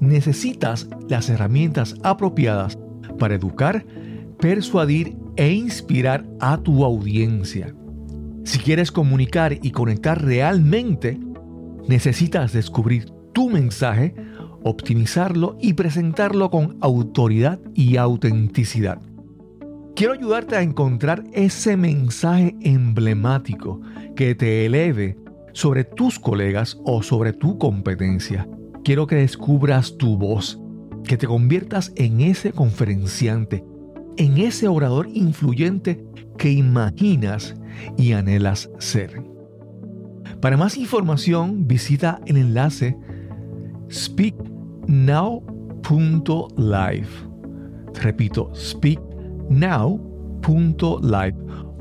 necesitas las herramientas apropiadas para educar, persuadir e inspirar a tu audiencia. Si quieres comunicar y conectar realmente, necesitas descubrir tu mensaje, optimizarlo y presentarlo con autoridad y autenticidad. Quiero ayudarte a encontrar ese mensaje emblemático que te eleve sobre tus colegas o sobre tu competencia. Quiero que descubras tu voz, que te conviertas en ese conferenciante en ese orador influyente que imaginas y anhelas ser. Para más información visita el enlace speaknow.live. Repito, speaknow.live.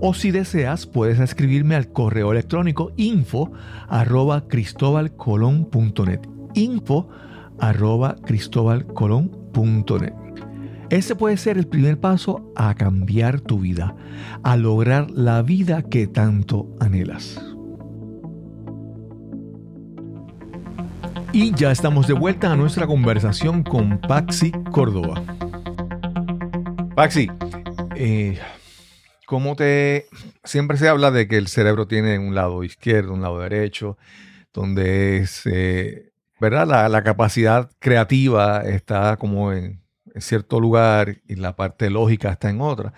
O si deseas, puedes escribirme al correo electrónico info arroba cristobalcolón.net. Info arroba cristobalcolón.net. Ese puede ser el primer paso a cambiar tu vida, a lograr la vida que tanto anhelas. Y ya estamos de vuelta a nuestra conversación con Paxi Córdoba. Paxi, eh, ¿cómo te... Siempre se habla de que el cerebro tiene un lado izquierdo, un lado derecho, donde es, eh, ¿verdad? La, la, capacidad creativa está como en, cierto lugar y la parte lógica está en otra.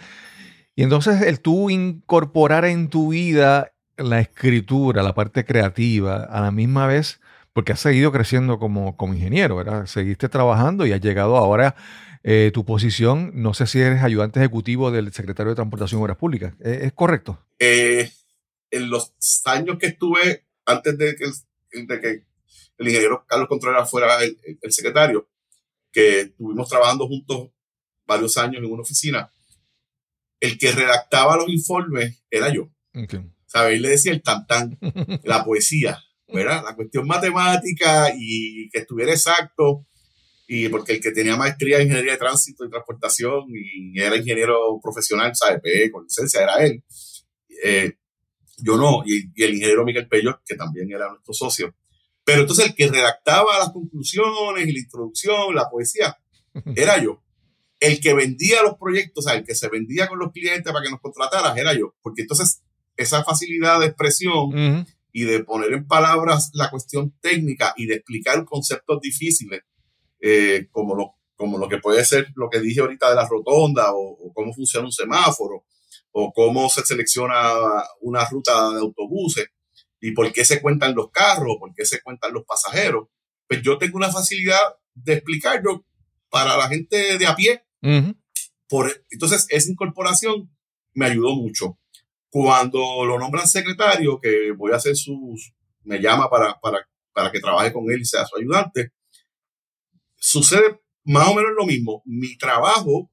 Y entonces el tú incorporar en tu vida la escritura, la parte creativa, a la misma vez, porque has seguido creciendo como, como ingeniero, ¿verdad? Seguiste trabajando y has llegado ahora eh, tu posición, no sé si eres ayudante ejecutivo del secretario de Transportación y Obras Públicas. ¿Es, correcto? Eh, en los años que estuve, antes de que, el ingeniero Carlos Contreras fuera el secretario, que estuvimos trabajando juntos varios años en una oficina, el que redactaba los informes era yo. Okay. ¿Sabes? le decía el tantán, la poesía, ¿verdad? La cuestión matemática y que estuviera exacto. Y porque el que tenía maestría en ingeniería de tránsito y transportación y era ingeniero profesional, ¿sabes? con licencia, era él. Eh, yo no, y, y, el ingeniero Miguel Pello, que también era nuestro socio, pero entonces el que redactaba las conclusiones y la introducción, la poesía, era yo. El que vendía los proyectos, o sea, el que se vendía con los clientes para que nos contrataras, era yo. Porque entonces esa facilidad de expresión y de poner en palabras la cuestión técnica y de explicar conceptos difíciles, eh, como, lo, como lo que puede ser lo que dije ahorita de la rotonda o, o cómo funciona un semáforo o cómo se selecciona una ruta de autobuses, y por qué se cuentan los carros, por qué se cuentan los pasajeros, pues yo tengo una facilidad de explicarlo para la gente de a pie. por, entonces, esa incorporación me ayudó mucho. Cuando lo nombran secretario, que voy a hacer sus, me llama para, para, para que trabaje con él y sea su ayudante, sucede más o menos lo mismo. Mi trabajo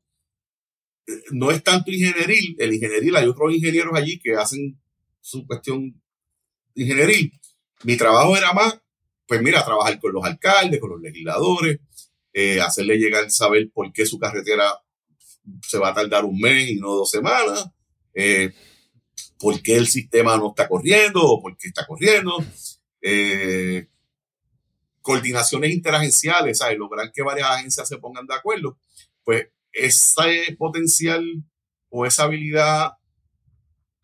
eh, no es tanto ingenieril, el ingenieril, hay otros ingenieros allí que hacen su cuestión ingeniería, mi trabajo era más, pues mira, trabajar con los alcaldes, con los legisladores, eh, hacerle llegar, saber por qué su carretera se va a tardar un mes y no dos semanas, eh, por qué el sistema no está corriendo o por qué está corriendo, eh, coordinaciones interagenciales, ¿sabes? lograr que varias agencias se pongan de acuerdo, pues ese potencial o esa habilidad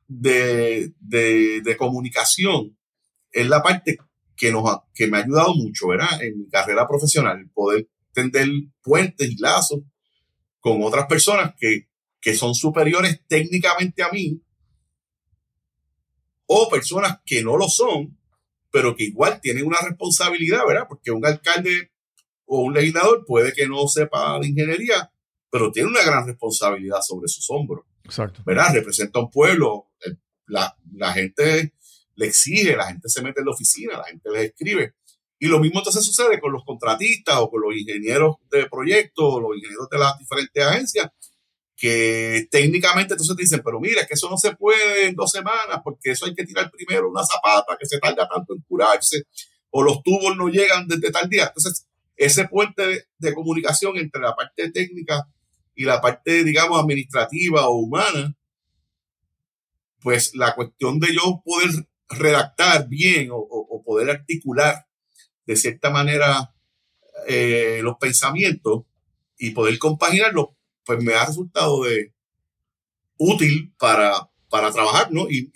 de, de, comunicación es la parte que, nos que me ha ayudado mucho, ¿verdad? En mi carrera profesional, poder tender puentes y lazos con otras personas que, que son superiores técnicamente a mí o personas que no lo son, pero que igual tienen una responsabilidad, ¿verdad? Porque un alcalde o un legislador puede que no sepa de ingeniería, pero tiene una gran responsabilidad sobre sus hombros. Exacto. ¿Verdad? Representa a un pueblo, la, la, gente le exige, la gente se mete en la oficina, la gente les escribe. Y lo mismo entonces sucede con los contratistas o con los ingenieros de proyectos, los ingenieros de las diferentes agencias, que técnicamente entonces dicen, pero mira, que eso no se puede en dos semanas, porque eso hay que tirar primero una zapata que se tarda tanto en curarse, o los tubos no llegan desde tal día. Entonces, ese puente de, comunicación entre la parte técnica y la parte, digamos, administrativa o humana, pues la cuestión de yo poder redactar bien o, poder articular de cierta manera eh, los pensamientos y poder compaginarlos, pues me ha resultado de útil para, para trabajar, ¿no? Y,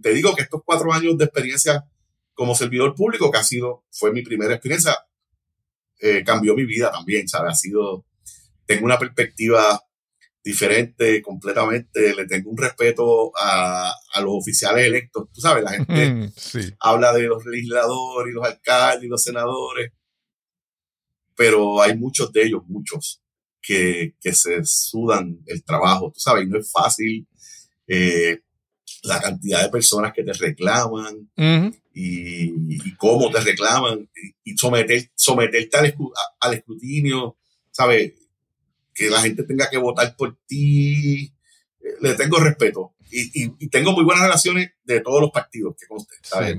te digo que estos cuatro años de experiencia como servidor público, que ha sido, fue mi primera experiencia, eh, cambió mi vida también, ¿sabes? Ha sido, tengo una perspectiva diferente completamente, le tengo un respeto a, a los oficiales electos, tú sabes, la gente mm, habla de los legisladores y los alcaldes y los senadores, pero hay muchos de ellos, muchos, que, se sudan el trabajo, tú sabes, no es fácil. Eh, la cantidad de personas que te reclaman y, cómo te reclaman y, someter, someterte al, escrutinio, ¿sabes? Que la gente tenga que votar por ti. Eh, le tengo respeto y, tengo muy buenas relaciones de todos los partidos que conste, ¿sabes?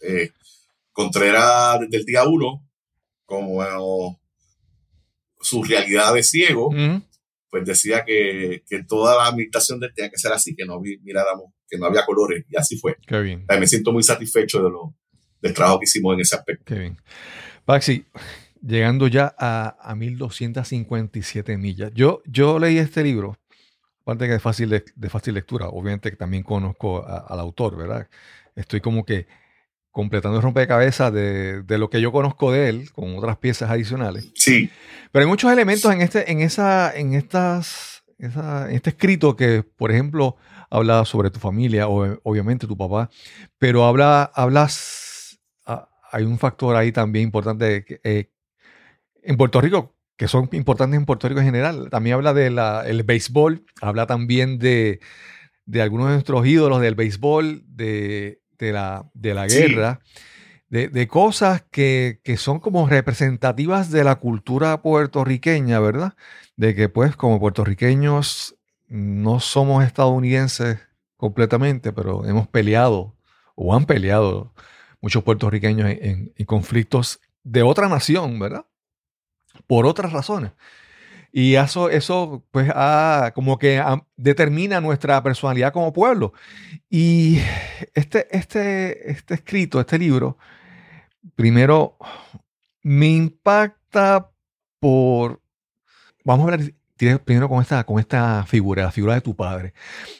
Eh, Contreras desde el día uno, como su realidad de ciego, pues decía que, toda la administración tenía que ser así, que no miráramos, que no había colores, y así fue. Qué bien. me siento muy satisfecho de lo, del trabajo que hicimos en ese aspecto. Qué bien. Paxi, llegando ya a, a 1257 millas. Yo, yo leí este libro, aparte que es fácil de, fácil lectura, obviamente que también conozco al autor, ¿verdad? Estoy como que completando el rompecabezas de, de, lo que yo conozco de él, con otras piezas adicionales. Sí. Pero hay muchos elementos en este, en esa, en estas, en este escrito que, por ejemplo, habla sobre tu familia, o, obviamente tu papá, pero habla, hablas, ah, hay un factor ahí también importante eh, en Puerto Rico, que son importantes en Puerto Rico en general. También habla del béisbol, habla también de, de algunos de nuestros ídolos del béisbol, de de la, de la guerra, de, cosas que, son como representativas de la cultura puertorriqueña, ¿verdad? De que pues como puertorriqueños no somos estadounidenses completamente, pero hemos peleado o han peleado muchos puertorriqueños en conflictos de otra nación, ¿verdad? Por otras razones. Y eso, eso pues, como que determina nuestra personalidad como pueblo. Y este, este, este escrito, este libro, primero me impacta por, vamos a hablar primero con esta, con esta figura, la figura de tu padre,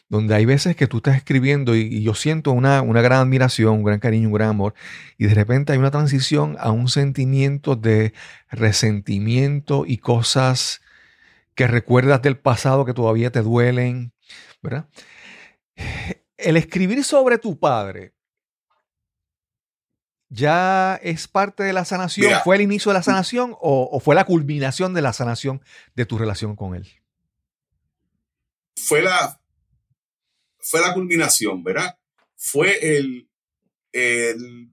donde hay veces que tú estás escribiendo y, yo siento una, una, gran admiración, un gran cariño, un gran amor, y de repente hay una transición a un sentimiento de resentimiento y cosas que recuerdas del pasado que todavía te duelen, ¿verdad? El escribir sobre tu padre ya es parte de la sanación, ¿fue el inicio de la sanación o, fue la culminación de la sanación de tu relación con él? Fue la, fue la culminación, ¿verdad? Fue el, el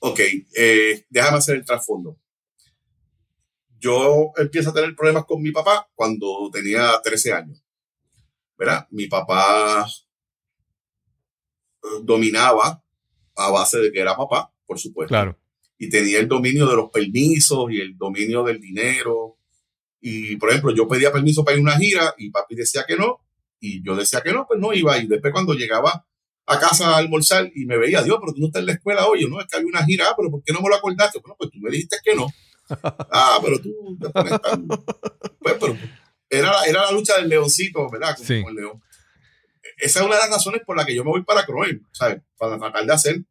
ok, eh, déjame hacer el trasfondo yo empiezo a tener problemas con mi papá cuando tenía 13 años. ¿Verdad? Mi papá eh, dominaba a base de que era papá, por supuesto. Claro. Y tenía el dominio de los permisos y el dominio del dinero. Y, por ejemplo, yo pedía permiso para ir a una gira y papi decía que no. Y yo decía que no, pues no iba. Y después cuando llegaba a casa a almorzar y me veía, Dios, pero tú no estás en la escuela hoy, no, es que había una gira, ah, pero ¿por qué no me lo acordaste? Bueno, pues tú me dijiste que no. ah, pero tú te pones tan... Pues, pero era, era la lucha del leoncito, ¿verdad? Como, Sí. el león. Esa es una de las razones por las que yo me voy para Croen, ¿sabes? Para tratar de hacer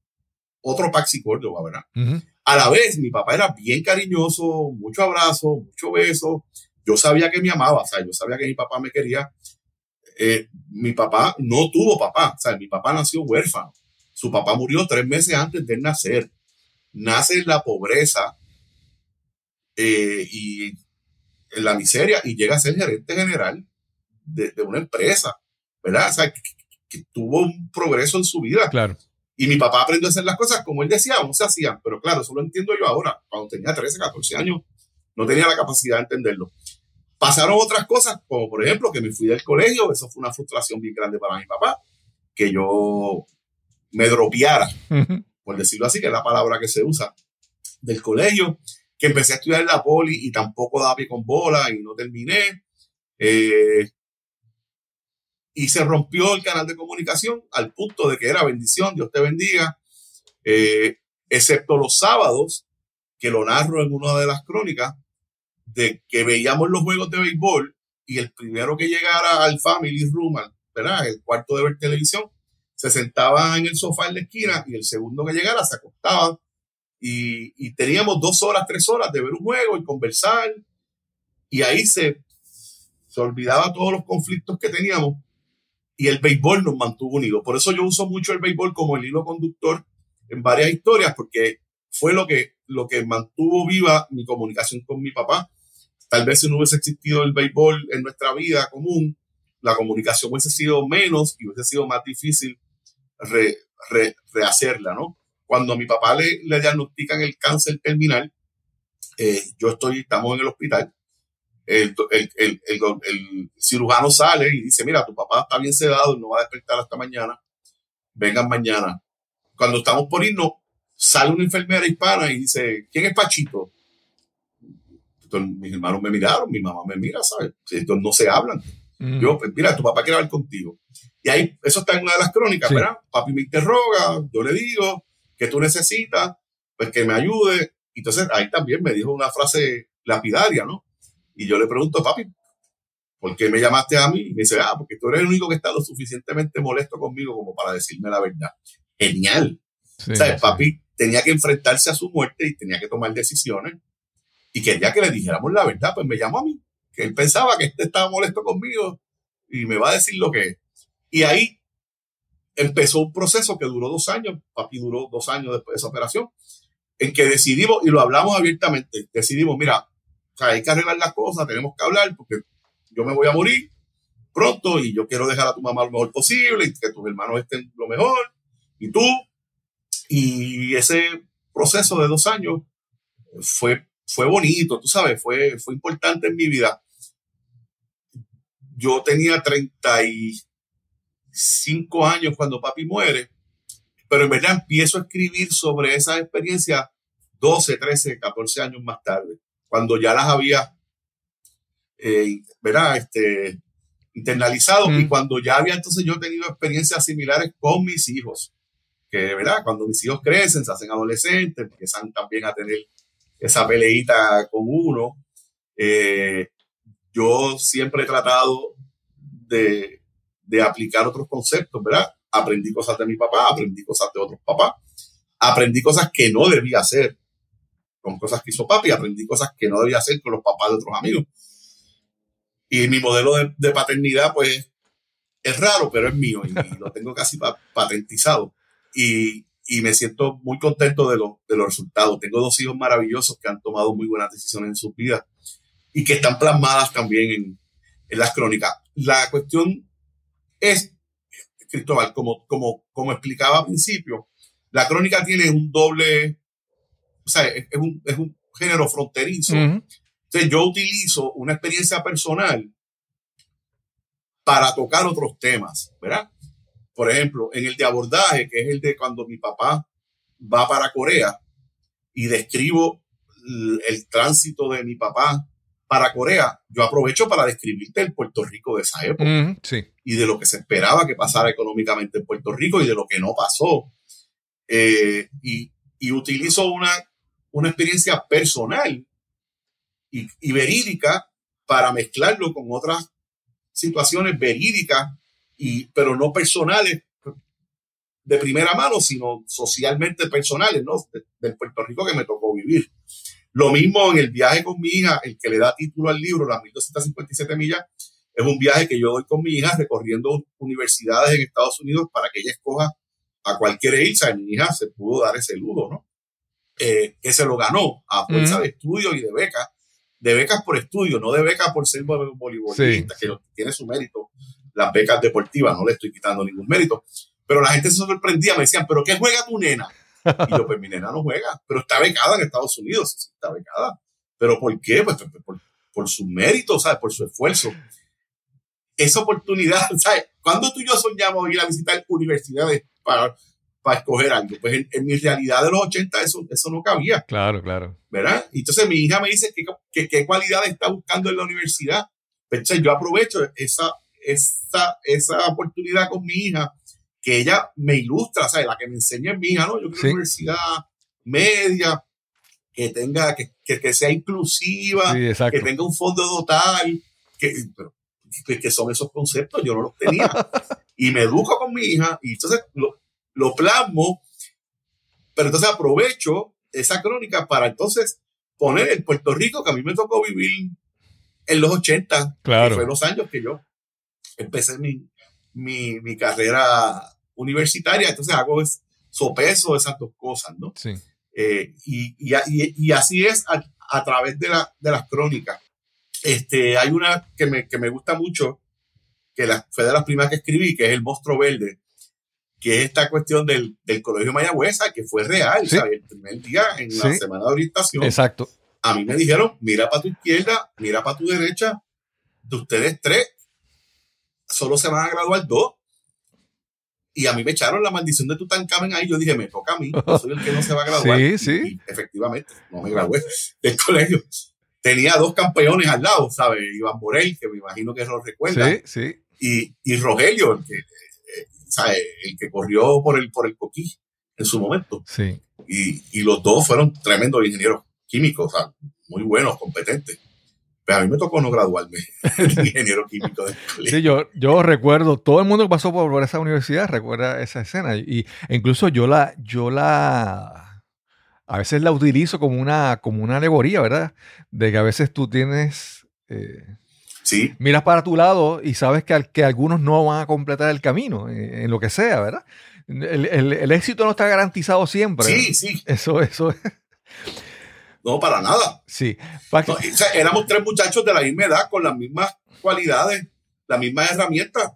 otro Paxi Córdoba, ¿verdad? A la vez, mi papá era bien cariñoso, mucho abrazo, mucho beso. Yo sabía que me amaba, o sea, yo sabía que mi papá me quería. Eh, mi papá no tuvo papá, o sea, mi papá nació huérfano. Su papá murió tres meses antes de él nacer. Nace en la pobreza eh, y en la miseria y llega a ser gerente general de, de una empresa, ¿verdad? O sea, que, que tuvo un progreso en su vida. Claro. Y mi papá aprendió a hacer las cosas como él decía, no se hacían. Pero claro, eso lo entiendo yo ahora. Cuando tenía 13, 14 años, no tenía la capacidad de entenderlo. Pasaron otras cosas, como por ejemplo que me fui del colegio. Eso fue una frustración bien grande para mi papá. Que yo me dropeara, por decirlo así, que es la palabra que se usa, del colegio. Que empecé a estudiar en la poli y tampoco daba pie con bola y no terminé. Eh, y se rompió el canal de comunicación al punto de que era bendición, Dios te bendiga, eh, excepto los sábados, que lo narro en una de las crónicas, de que veíamos los juegos de béisbol y el primero que llegara al family room, ¿verdad? el cuarto de ver televisión, se sentaba en el sofá en la esquina y el segundo que llegara se acostaba y, y teníamos dos horas, tres horas de ver un juego y conversar y ahí se, se olvidaba todos los conflictos que teníamos y el béisbol nos mantuvo unidos. Por eso yo uso mucho el béisbol como el hilo conductor en varias historias, porque fue lo que, lo que mantuvo viva mi comunicación con mi papá. Tal vez si no hubiese existido el béisbol en nuestra vida común, la comunicación hubiese sido menos y hubiese sido más difícil re- re- rehacerla, ¿no? Cuando a mi papá le, le diagnostican el cáncer terminal, eh, yo estoy, estamos en el hospital, el, el, el, el, el cirujano sale y dice, mira, tu papá está bien sedado, no va a despertar hasta mañana, vengan mañana. Cuando estamos por irnos, sale una enfermera hispana y dice, ¿quién es Pachito? Entonces, mis hermanos me miraron, mi mamá me mira, ¿sabes? Entonces no se hablan. Ujú. Yo, pues, mira, tu papá quiere hablar contigo. Y ahí, eso está en una de las crónicas, Sí. ¿verdad? Papi me interroga, yo le digo que tú necesitas, pues que me ayude. Entonces ahí también me dijo una frase lapidaria, ¿no? Y yo le pregunto, papi, ¿por qué me llamaste a mí? Y me dice, ah, porque tú eres el único que está lo suficientemente molesto conmigo como para decirme la verdad. Genial. Sí, O sea, sí. papi tenía que enfrentarse a su muerte y tenía que tomar decisiones. Y quería que le dijéramos la verdad, pues me llamó a mí. Que él pensaba que este estaba molesto conmigo y me va a decir lo que es. Y ahí empezó un proceso que duró dos años. Papi duró dos años después de esa operación. En que decidimos, y lo hablamos abiertamente, decidimos, mira, sea, hay que arreglar las cosas, tenemos que hablar porque yo me voy a morir pronto y yo quiero dejar a tu mamá lo mejor posible y que tus hermanos estén lo mejor y tú. Y ese proceso de dos años fue, fue bonito, tú sabes, fue, fue importante en mi vida. Yo tenía 35 años cuando papi muere, pero en verdad empiezo a escribir sobre esa experiencia 12, 13, 14 años más tarde, cuando ya las había, eh, ¿verdad? Este, internalizado Mm. y cuando ya había entonces yo tenido experiencias similares con mis hijos que, ¿verdad? Cuando mis hijos crecen, se hacen adolescentes, empiezan también a tener esa peleita con uno. Eh, yo siempre he tratado de, de aplicar otros conceptos, ¿verdad? Aprendí cosas de mi papá, aprendí cosas de otros papás, aprendí cosas que no debía hacer con cosas que hizo papi, aprendí cosas que no debía hacer con los papás de otros amigos. Y mi modelo de, paternidad, pues, es raro, pero es mío y, lo tengo casi pa- patentizado y, y me siento muy contento de, lo- de los resultados. Tengo dos hijos maravillosos que han tomado muy buenas decisiones en sus vidas y que están plasmadas también en, en las crónicas. La cuestión es, Cristóbal, como, como, como explicaba al principio, la crónica tiene un doble, o sea, es, es un, es un género fronterizo. Entonces yo utilizo una experiencia personal para tocar otros temas, ¿verdad? Por ejemplo, en el de abordaje, que es el de cuando mi papá va para Corea y describo el tránsito de mi papá para Corea, yo aprovecho para describirte el Puerto Rico de esa época y de lo que se esperaba que pasara económicamente en Puerto Rico y de lo que no pasó. Eh, y, utilizo una, una experiencia personal y, verídica para mezclarlo con otras situaciones verídicas, y, pero no personales de primera mano, sino socialmente personales, ¿no? del Puerto Rico que me tocó vivir. Lo mismo en el viaje con mi hija, el que le da título al libro, las 1257 millas, es un viaje que yo doy con mi hija recorriendo universidades en Estados Unidos para que ella escoja a cualquier irse. Mi hija se pudo dar ese ludo, ¿no? Eh, que se lo ganó a fuerza de estudio y de becas, de becas por estudio, no de becas por ser voleibolista, que tiene su mérito. Las becas deportivas, no le estoy quitando ningún mérito. Pero la gente se sorprendía, me decían, ¿pero qué juega tu nena? Y yo, pues mi nena no juega, pero está becada en Estados Unidos, está becada. ¿Pero por qué? Pues, pues por, por su mérito, ¿sabes? Por su esfuerzo. Esa oportunidad, ¿sabes? Cuando tú y yo soñamos ir a visitar universidades para, para escoger algo? Pues en, mi realidad de los 80 eso, eso no cabía. Claro, claro. ¿Verdad? Entonces mi hija me dice que, qué cualidad está buscando en la universidad. Pues, yo aprovecho esa, esa, esa oportunidad con mi hija que ella me ilustra, ¿sabes? La que me enseña es mi hija, ¿no? Yo quiero una universidad media, que tenga, que, que, sea inclusiva, que tenga un fondo total, que, que, son esos conceptos, yo no los tenía. y me educo con mi hija, y entonces lo, lo plasmo, pero entonces aprovecho esa crónica para entonces poner el Puerto Rico que a mí me tocó vivir en los 80, claro. que fue los años que yo empecé mi, mi, mi carrera universitaria, entonces hago es, sopeso esas dos cosas, ¿no? Sí. Eh, y, y, y, así es a, a través de, la, de, las crónicas. Este, hay una que me, que me gusta mucho, que la, fue de las primeras que escribí, que es El Monstruo Verde, que es esta cuestión del, del Colegio Mayagüeza, que fue real, ¿sabes? El primer día en la semana de orientación. Exacto. A mí me dijeron, mira para tu izquierda, mira para tu derecha, de ustedes tres, solo se van a graduar dos. Y a mí me echaron la maldición de Tutankamen ahí. Yo dije, me toca a mí, yo soy el que no se va a graduar. Sí, sí. efectivamente, no me gradué del colegio. Tenía dos campeones al lado, ¿sabes? Iván Borel, que me imagino que lo recuerda. Sí, sí. Y, y Rogelio, el que, eh, el que corrió por el, por el coquí en su momento. Sí. Y, y los dos fueron tremendos ingenieros químicos, o sea, muy buenos, competentes. Pero a mí me tocó no graduarme de ingeniero químico colegio. Sí, yo, yo recuerdo, todo el mundo que pasó por esa universidad recuerda esa escena. Y, e incluso yo la, yo la, a veces la utilizo como una, como una alegoría, ¿verdad? De que a veces tú tienes... Eh, sí. Miras para tu lado y sabes que, que algunos no van a completar el camino, eh, en, lo que sea, ¿verdad? El, el, el, éxito no está garantizado siempre. Sí, sí. Eso, eso es. No, para nada. Sí. éramos tres muchachos de la misma edad, con las mismas cualidades, las mismas herramientas.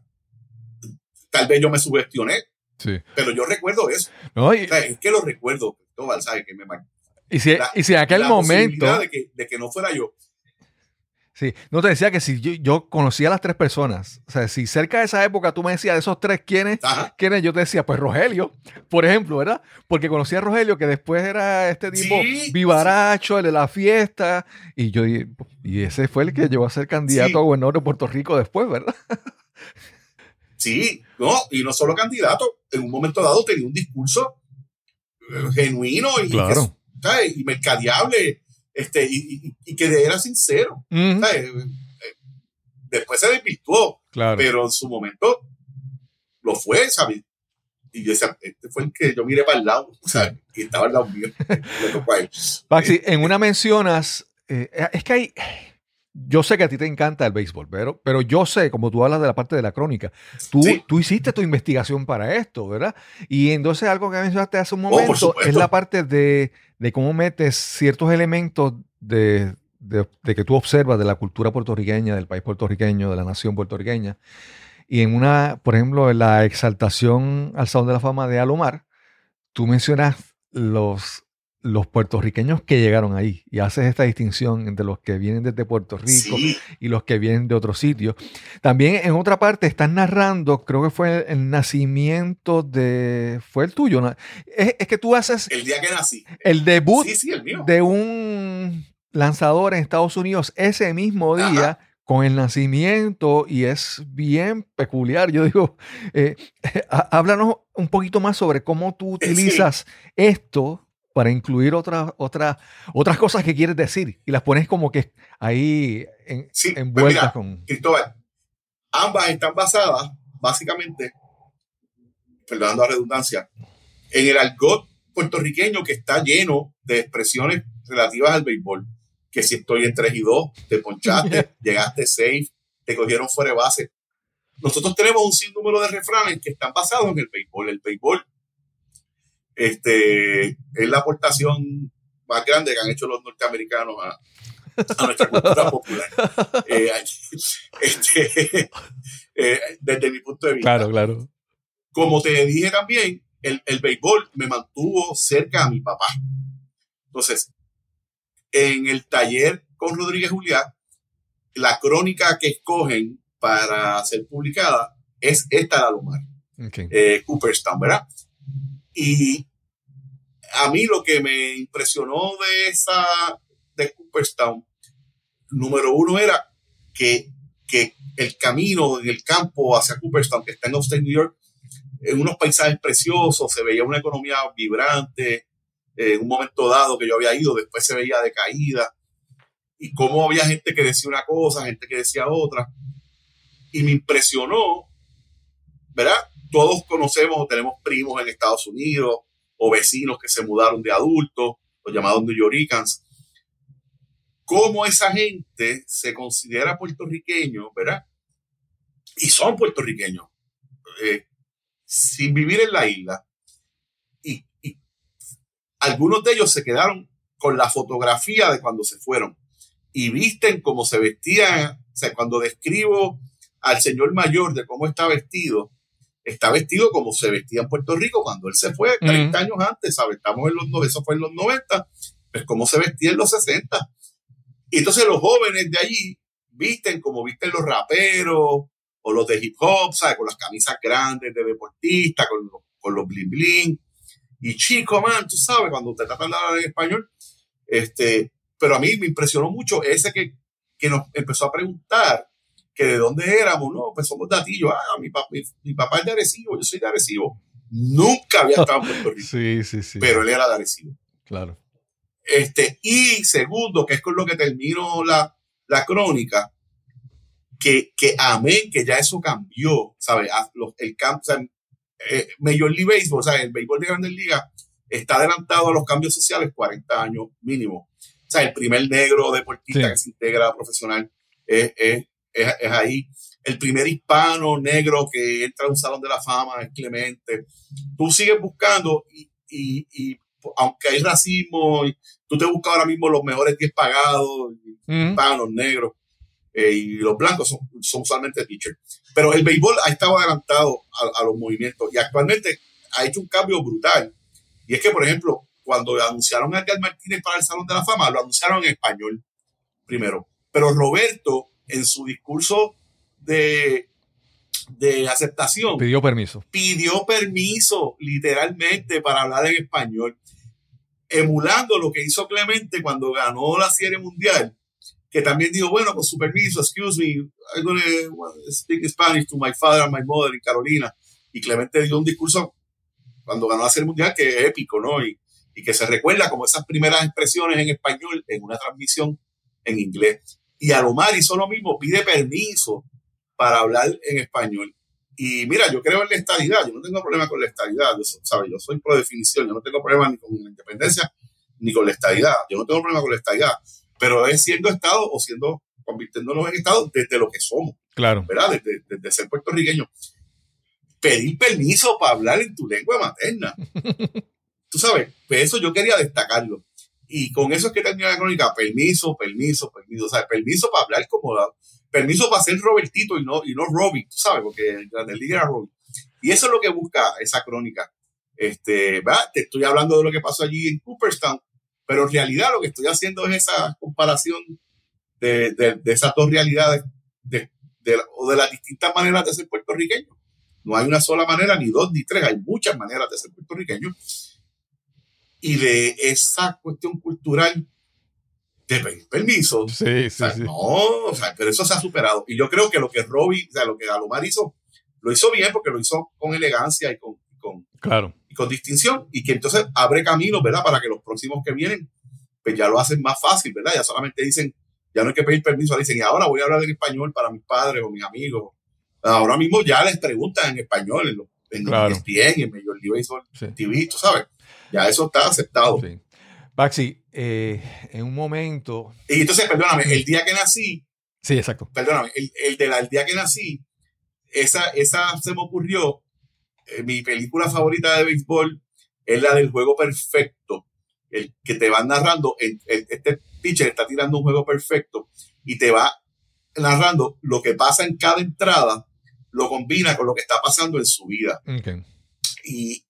Tal vez yo me subestioné. Sí. Pero yo recuerdo eso. No, es que lo recuerdo, Cristóbal, ¿sabes? Que me y si, y si en aquel momento. De que, de que no fuera yo. Sí, no te decía que si yo, conocía a las tres personas, o sea, si cerca de esa época tú me decías de esos tres quiénes, quiénes, yo te decía, pues Rogelio, por ejemplo, ¿verdad? Porque conocía a Rogelio, que después era este tipo vivaracho, el de la fiesta, y yo, y, ese fue el que llegó a ser candidato a gobernador de Puerto Rico después, ¿verdad? Sí, no, y no solo candidato, en un momento dado tenía un discurso eh, genuino y, claro. y mercadeable este, y, y, que era sincero. Después se desvirtuó, pero en su momento lo fue, ¿sabes? Y yo decía, este fue el que yo miré para el lado, ¿sabes? Y estaba al lado mío. Paxi, en una mencionas, eh, es que hay, yo sé que a ti te encanta el béisbol, pero, pero yo sé, como tú hablas de la parte de la crónica, tú, tú hiciste tu investigación para esto, ¿verdad? Y entonces algo que mencionaste hace un oh, momento es la parte de, cómo metes ciertos elementos de, que tú observas de la cultura puertorriqueña, del país puertorriqueño, de la nación puertorriqueña. Y en una, por ejemplo, en la exaltación al Salón de la Fama de Alomar, tú mencionas los los puertorriqueños que llegaron ahí y haces esta distinción entre los que vienen desde Puerto Rico y los que vienen de otros sitios. También en otra parte estás narrando, creo que fue el nacimiento de... fue el tuyo. Es, que tú haces... El día que nací. El debut de un lanzador en Estados Unidos ese mismo día. con el nacimiento y es bien peculiar. Yo digo, eh, háblanos un poquito más sobre cómo tú utilizas esto para incluir otras otras otras cosas que quieres decir y las pones como que ahí en, sí, pues envueltas con. Cristóbal, ambas están basadas básicamente, perdonando la redundancia, en el argot puertorriqueño que está lleno de expresiones relativas al béisbol. Que si estoy en 3 y 2, te ponchaste, llegaste safe, te cogieron fuera de base. Nosotros tenemos un sinnúmero de refranes que están basados en el béisbol. El béisbol este, es la aportación más grande que han hecho los norteamericanos a, nuestra cultura popular. Eh, este, eh, desde mi punto de vista. Claro, claro. Como te dije también, el, el béisbol me mantuvo cerca a mi papá. Entonces, en el taller con Rodríguez Julián, la crónica que escogen para ser publicada es esta de Alomar, okay. eh, Cooperstown, ¿verdad? Y a mí lo que me impresionó de esa, de Cooperstown, número uno era que, que el camino en el campo hacia Cooperstown, que está en Upstate New York, en unos paisajes preciosos, se veía una economía vibrante, en un momento dado que yo había ido, después se veía decaída, y cómo había gente que decía una cosa, gente que decía otra, y me impresionó, ¿verdad? Todos conocemos o tenemos primos en Estados Unidos o vecinos que se mudaron de adultos, los llamados New Yorkers. ¿Cómo esa gente se considera puertorriqueño, verdad? Y son puertorriqueños, eh, sin vivir en la isla. Y, algunos de ellos se quedaron con la fotografía de cuando se fueron y visten cómo se vestían. O sea, cuando describo al señor mayor de cómo está vestido, está vestido como se vestía en Puerto Rico cuando él se fue 30 años antes, ¿sabes? Estamos en los, eso fue en los 90, pues como se vestía en los 60. Y entonces los jóvenes de allí visten como visten los raperos o los de hip hop, ¿sabes? Con las camisas grandes de deportista, con, con los bling bling. Y chico, man, tú sabes, cuando te tratan de hablar en español, este, pero a mí me impresionó mucho ese que, que nos empezó a preguntar que de dónde éramos, no, pues somos de Atillo, ah, mi, mi, papá es de Arecibo, yo soy de Arecibo. Nunca había estado en Puerto Rico. sí, sí, sí. Pero él era de Arecibo. Claro. Este, y segundo, que es con lo que termino la, la crónica, que, que amén, que ya eso cambió, ¿sabes? El campo, o sea, eh, Major League Baseball, o sea, el béisbol de Grandes Ligas está adelantado a los cambios sociales 40 años mínimo. O sea, el primer negro deportista que se integra a profesional es, es, es, ahí. El primer hispano negro que entra a un salón de la fama es Clemente. Tú sigues buscando y, y, aunque hay racismo, tú te buscas ahora mismo los mejores 10 pagados, hispanos, negros, eh, y los blancos son, son usualmente teachers. Pero el béisbol ha estado adelantado a, los movimientos y actualmente ha hecho un cambio brutal. Y es que, por ejemplo, cuando anunciaron a Edgar Martínez para el Salón de la Fama, lo anunciaron en español primero. Pero Roberto en su discurso de, de aceptación. Pidió permiso. Pidió permiso, literalmente, para hablar en español, emulando lo que hizo Clemente cuando ganó la Serie Mundial, que también dijo, bueno, con su permiso, excuse me, I'm going to speak Spanish to my father and my mother in Carolina. Y Clemente dio un discurso cuando ganó la Serie Mundial que es épico, ¿no? Y, y que se recuerda como esas primeras expresiones en español en una transmisión en inglés. Y Alomar hizo lo mismo, pide permiso para hablar en español. Y mira, yo creo en la estadidad, yo no tengo problema con la estadidad, yo, ¿sabes? yo soy pro definición, yo no tengo problema ni con la independencia ni con la estadidad, yo no tengo problema con la estadidad, pero es siendo Estado o siendo, convirtiéndonos en Estado desde lo que somos. Claro. ¿Verdad? Desde, desde ser puertorriqueño. Pedir permiso para hablar en tu lengua materna. Tú sabes, pues eso yo quería destacarlo. Y con eso es que termina la crónica. Permiso, permiso, permiso. O sea, permiso para hablar como. Permiso para ser Robertito y no, y no Robin, tú sabes, porque en Grande Liga era Robin. Y eso es lo que busca esa crónica. Este. Te estoy hablando de lo que pasó allí en Cooperstown, Pero en realidad lo que estoy haciendo es esa comparación de, de, de esas dos realidades de, o de las distintas maneras de ser puertorriqueño. No hay una sola manera, ni dos, ni tres, hay muchas maneras de ser puertorriqueño. Y de esa cuestión cultural de pedir permiso. Sí, sí, sí. No, o sea, pero eso se ha superado. Y yo creo que lo que Robbie, o sea, lo que Alomar hizo, lo hizo bien porque lo hizo con elegancia y con, con, claro. y con distinción. Y que entonces abre caminos, ¿verdad? Para que los próximos que vienen, pues ya lo hacen más fácil, ¿verdad? Ya solamente dicen, ya no hay que pedir permiso, dicen, y ahora voy a hablar en español para mis padres o mis amigos. Ahora mismo ya les preguntan en español, en, los, en Claro. ESPN, en Major League Baseball Sí. TV, tú sabes. Ya eso está aceptado. Sí. Baxi, eh, en un momento. Y entonces, perdóname, el día que nací, Sí, exacto. perdóname, el, el, de la- el día que nací, esa, esa se me ocurrió, eh, mi película favorita de béisbol es la del juego perfecto, el que te van narrando, el- el- este pitcher está tirando un juego perfecto y te va narrando lo que pasa en cada entrada, lo combina con lo que está pasando en su vida. Y,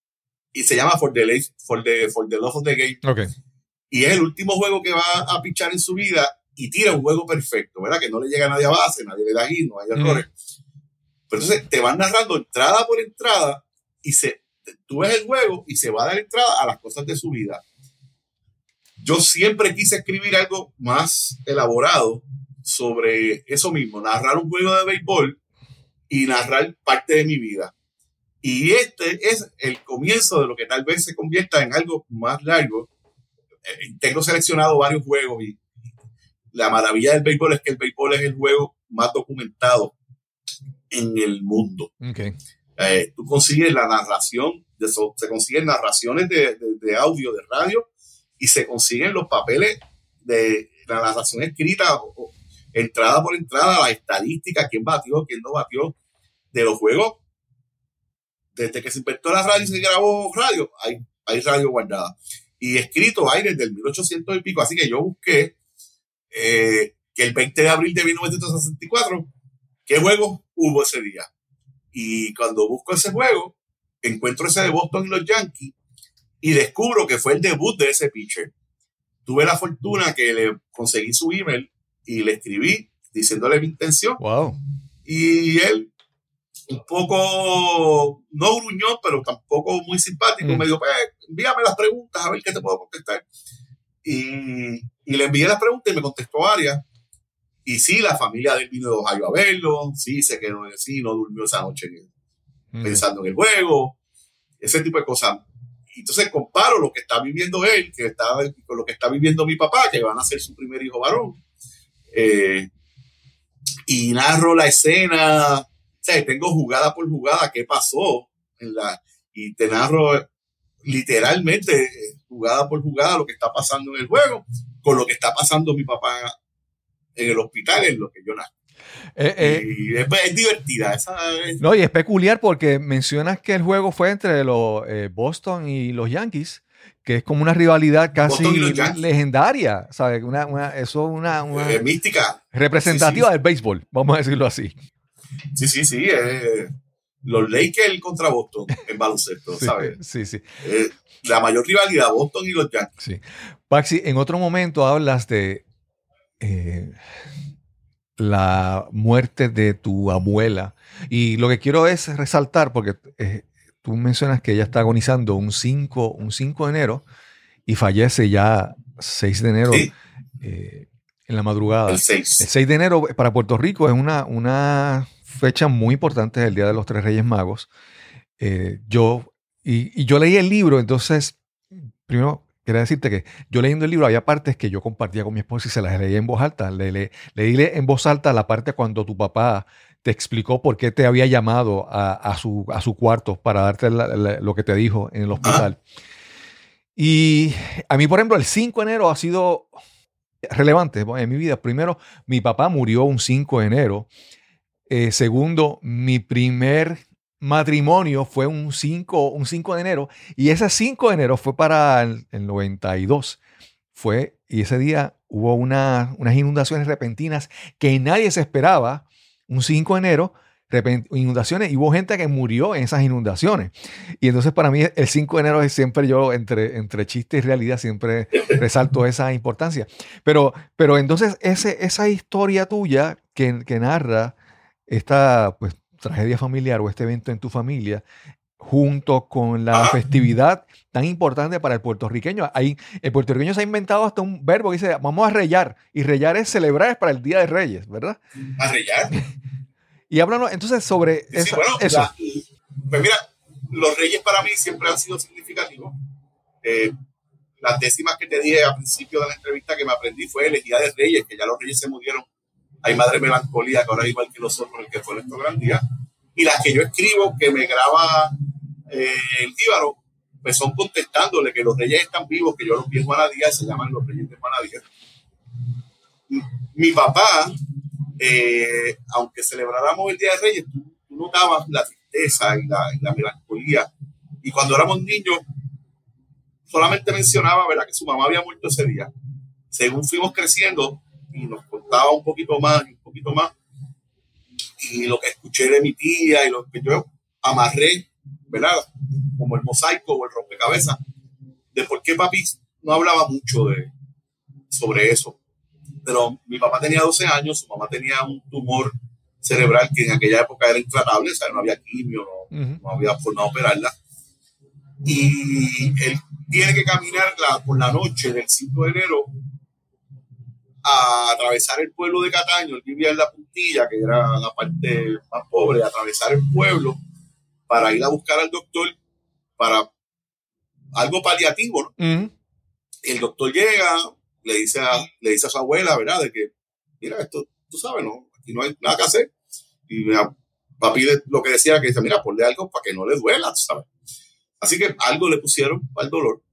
y se llama For the, for, the, For the Love of the Game Ok. y es el último juego que va a pichar en su vida y tira un juego perfecto, ¿verdad? Que no le llega a nadie a base, nadie le da hit, no hay errores. Pero entonces te van narrando entrada por entrada y se, tú ves el juego y se va a dar entrada a las cosas de su vida. Yo siempre quise escribir algo más elaborado sobre eso mismo, narrar un juego de béisbol y narrar parte de mi vida. Y este es el comienzo de lo que tal vez se convierta en algo más largo. Eh, tengo seleccionado varios juegos y la maravilla del béisbol es que el béisbol es el juego más documentado en el mundo. Ok. Eh, tú consigues la narración, de eso, se consiguen narraciones de, de- de audio, de radio, y se consiguen los papeles de la narración escrita, o- o entrada por entrada, las estadísticas, quién batió, quién no batió, de los juegos. Desde que se inventó la radio y se grabó radio, hay, hay radio guardada. Y escrito hay desde el 1800 y pico, así que yo busqué eh, que el 20 de abril de 1964, ¿qué juegos hubo ese día? Y cuando busco ese juego, encuentro ese de Boston y los Yankees y descubro que fue el debut de ese pitcher. Tuve la fortuna que le conseguí su email y le escribí diciéndole mi intención Wow. y él un poco, no gruñó, pero tampoco muy simpático, Mm. me dijo, pues, envíame las preguntas a ver qué te puedo contestar. Y, y le envié las preguntas y me contestó varias. Y sí, la familia de él vino de Ohio a verlo, sí, se quedó, sí, no durmió esa noche Ok. pensando en el juego, ese tipo de cosas. Entonces comparo lo que está viviendo él, que está, con lo que está viviendo mi papá, que van a ser su primer hijo varón. Eh, y narro la escena, sea, tengo jugada por jugada qué pasó en la, y te narro literalmente jugada por jugada lo que está pasando en el juego, con lo que está pasando mi papá en el hospital, en lo que yo nací. Eh, eh, y es, es divertida, esa es- no, y es peculiar porque mencionas que el juego fue entre los eh, Boston y los Yankees, que es como una rivalidad casi legendaria, ¿sabes? Una, una- eso es una, una mística. representativa sí, sí. del béisbol, vamos a decirlo así. Sí, sí, sí. eh, los Lakers contra Boston en baloncesto, Sí, ¿sabes? sí, sí. Eh, la mayor rivalidad, Boston y los Yankees. Sí. Paxi, en otro momento hablas de eh, la muerte de tu abuela. Y lo que quiero es resaltar, porque eh, tú mencionas que ella está agonizando un 5, un 5 de enero y fallece ya 6 de enero Sí, eh, en la madrugada. el El 6. 6 de enero para Puerto Rico es una, una fecha muy importante, es el Día de los Tres Reyes Magos. Eh, yo, y, y yo leí el libro, entonces, primero quería decirte que yo leyendo el libro había partes que yo compartía con mi esposa y se las leía en voz alta. Le, le, leí en voz alta la parte cuando tu papá te explicó por qué te había llamado a, a su, a su cuarto para darte la- la- lo que te dijo en el hospital. Y a mí, por ejemplo, el 5 de enero ha sido relevante en mi vida. Primero, mi papá murió un 5 de enero. Eh, segundo, mi primer matrimonio fue un 5, un 5 de enero. Y ese 5 de enero fue para el, el 92. Fue, y ese día hubo una- unas inundaciones repentinas que nadie se esperaba. Un 5 de enero inundaciones y hubo gente que murió en esas inundaciones. Y entonces para mí el 5 de enero es siempre yo, entre, entre chiste y realidad, siempre resalto esa importancia. Pero, pero entonces ese, esa historia tuya que, que narra esta pues, tragedia familiar o este evento en tu familia, junto con la festividad tan importante para el puertorriqueño. Ahí, el puertorriqueño se ha inventado hasta un verbo que dice, vamos a reyar. Y reyar es celebrar para el Día de Reyes, ¿verdad? A reyar. y háblanos entonces sobre eso. pues mira, los reyes para mí siempre han sido significativos. Eh, las décimas que te dije al principio de la entrevista que me aprendí fue el Día de Reyes, que ya los reyes se murieron. Hay madre melancolía, que ahora igual que nosotros, el que fue nuestro gran día. Y las que yo escribo, que me graba eh, el Íbaro, pues son contestándole que los reyes están vivos, que yo los vi en Juanadía, se llaman los reyes de Juanadía. Mi papá, eh, aunque celebráramos el Día de Reyes, tú, notabas la tristeza y la, melancolía. Y cuando éramos niños, solamente mencionaba ¿verdad? que su mamá había muerto ese día. Según fuimos creciendo y nos contaba un poquito más y un poquito más, y lo que escuché de mi tía y lo que yo amarré ¿verdad? Como el mosaico o el rompecabezas, de por qué papi no hablaba mucho de, sobre eso. Pero mi papá tenía 12 años, su mamá tenía un tumor cerebral que en aquella época era intratable, o sea, no había quimio, no, había forma de operarla. Y él tiene que caminar por la noche del 5 de enero a atravesar el pueblo de Cataño, él vivía en la puntilla, que era la parte más pobre, atravesar el pueblo para ir a buscar al doctor para algo paliativo, ¿no? El doctor llega, le dice, a, le dice a su abuela, ¿verdad? De que, mira, esto, tú sabes, ¿no? Aquí no hay nada que hacer. Y mira, papi lo que decía que dice, mira, ponle algo para que no le duela, tú sabes. Así que algo le pusieron el dolor.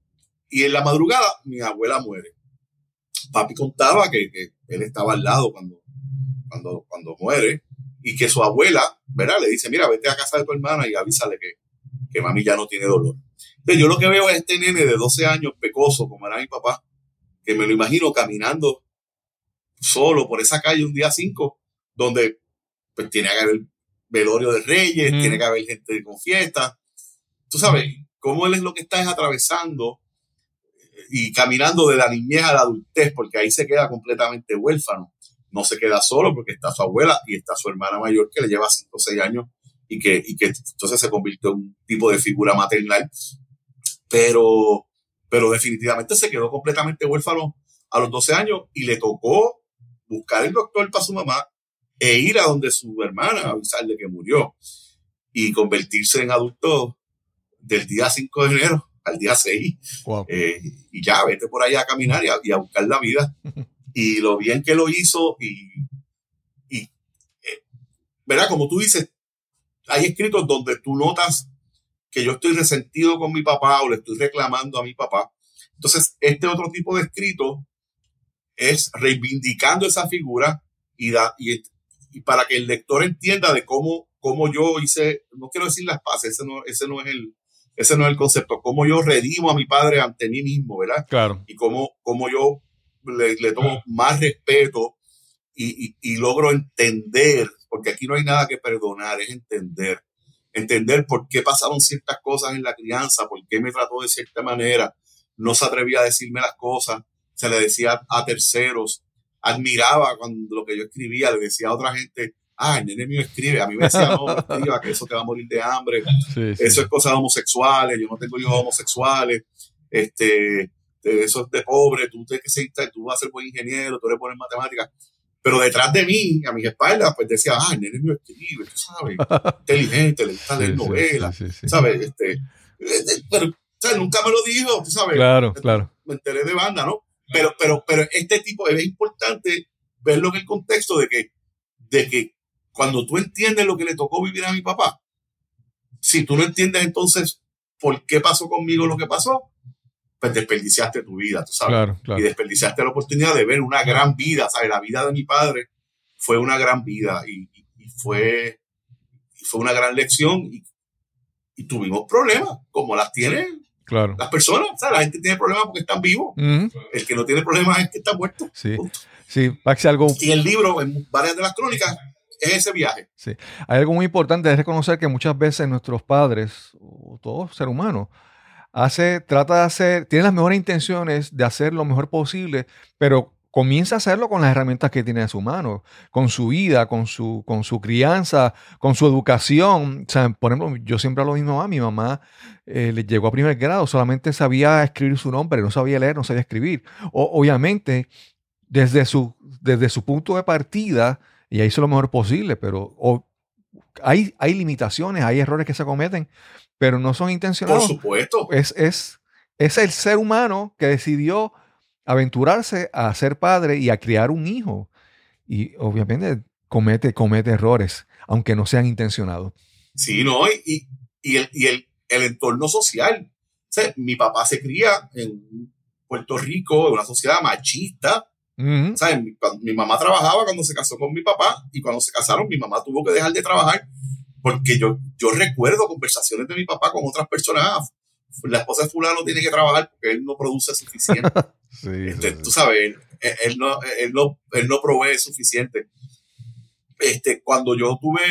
Y en la madrugada, mi abuela muere. Papi contaba que, que él estaba al lado cuando, cuando, cuando muere y que su abuela, ¿verdad? Le dice, mira, vete a casa de tu hermana y avísale que, que mami ya no tiene dolor. Entonces yo lo que veo es este nene de 12 años, pecoso, como era mi papá, que me lo imagino caminando solo por esa calle un día 5, donde pues tiene que haber velorio de reyes, tiene que haber gente con fiesta. Tú sabes, cómo él es lo que está es atravesando y caminando de la niñez a la adultez, porque ahí se queda completamente huérfano no se queda solo porque está su abuela y está su hermana mayor que le lleva 5 o 6 años y que, y que entonces se convirtió en un tipo de figura maternal. Pero, pero definitivamente se quedó completamente huérfano a los 12 años y le tocó buscar el doctor para su mamá e ir a donde su hermana avisarle que murió y convertirse en adulto del día 5 de enero al día 6. Eh, y ya, vete por allá a caminar y a buscar la vida. y lo bien que lo hizo y, y eh, ¿verdad? Como tú dices, hay escritos donde tú notas que yo estoy resentido con mi papá o le estoy reclamando a mi papá. Entonces, este otro tipo de escrito es reivindicando esa figura y, da, y, y para que el lector entienda de cómo, cómo yo hice, no quiero decir las paces, ese no, ese no es el, ese no es el concepto, cómo yo redimo a mi padre ante mí mismo, ¿verdad? Claro. Y cómo, cómo yo le, tomo más respeto y, y, logro entender, porque aquí no hay nada que perdonar, es entender. Entender por qué pasaron ciertas cosas en la crianza, por qué me trató de cierta manera, no se atrevía a decirme las cosas, se le decía a terceros, admiraba cuando lo que yo escribía, le decía a otra gente, ah, el nene mío escribe, a mí me decía, no, escriba, que eso te va a morir de hambre, eso es cosa de homosexuales, yo no tengo hijos homosexuales, este, eso es de pobre, tú, te, tú vas a ser buen ingeniero, tú eres buen en matemáticas. Pero detrás de mí, a mis espaldas, pues decía, ah, el nene mío escribe, tú sabes, inteligente, le gusta leer novelas, ¿sabes? Este, eh, eh, pero, ¿sabes? Nunca me lo dijo, tú sabes. Claro, claro. Me enteré de banda, ¿no? Pero, pero, pero este tipo, es importante verlo en el contexto de que, de que cuando tú entiendes lo que le tocó vivir a mi papá, si tú no entiendes entonces por qué pasó conmigo lo que pasó, pues desperdiciaste tu vida, tú sabes. Y desperdiciaste la oportunidad de ver una gran vida, ¿sabes? La vida de mi padre fue una gran vida y, fue, fue una gran lección y, tuvimos problemas, como las tienen claro. las personas. Sea, la gente tiene problemas porque están vivos. El que no tiene problemas es que está muerto. Sí. Sí, algo. Y el libro, en varias de las crónicas, es ese viaje. Sí. Hay algo muy importante, es reconocer que muchas veces nuestros padres, o todo ser humano, hace, trata de hacer, tiene las mejores intenciones de hacer lo mejor posible, pero comienza a hacerlo con las herramientas que tiene a su mano, con su vida, con su, con su crianza, con su educación. O sea, por ejemplo, yo siempre hablo mismo mi mamá eh, le llegó a primer grado, solamente sabía escribir su nombre, no sabía leer, no sabía escribir. O, obviamente, desde su, desde su punto de partida, ella hizo lo mejor posible, pero hay, hay limitaciones, hay errores que se cometen, pero no son intencionados. Por supuesto. Es, es, es el ser humano que decidió aventurarse a ser padre y a criar un hijo. Y obviamente comete, comete errores, aunque no sean intencionados. Sí, no, y, y, el, y el, el, entorno social. mi papá se cría en Puerto Rico, en una sociedad machista. Mi, mi, mamá trabajaba cuando se casó con mi papá y cuando se casaron mi mamá tuvo que dejar de trabajar porque yo, yo recuerdo conversaciones de mi papá con otras personas. La esposa de fulano tiene que trabajar porque él no produce suficiente. Este, tú sabes, él, no, él, no, él no provee suficiente. Este, cuando yo tuve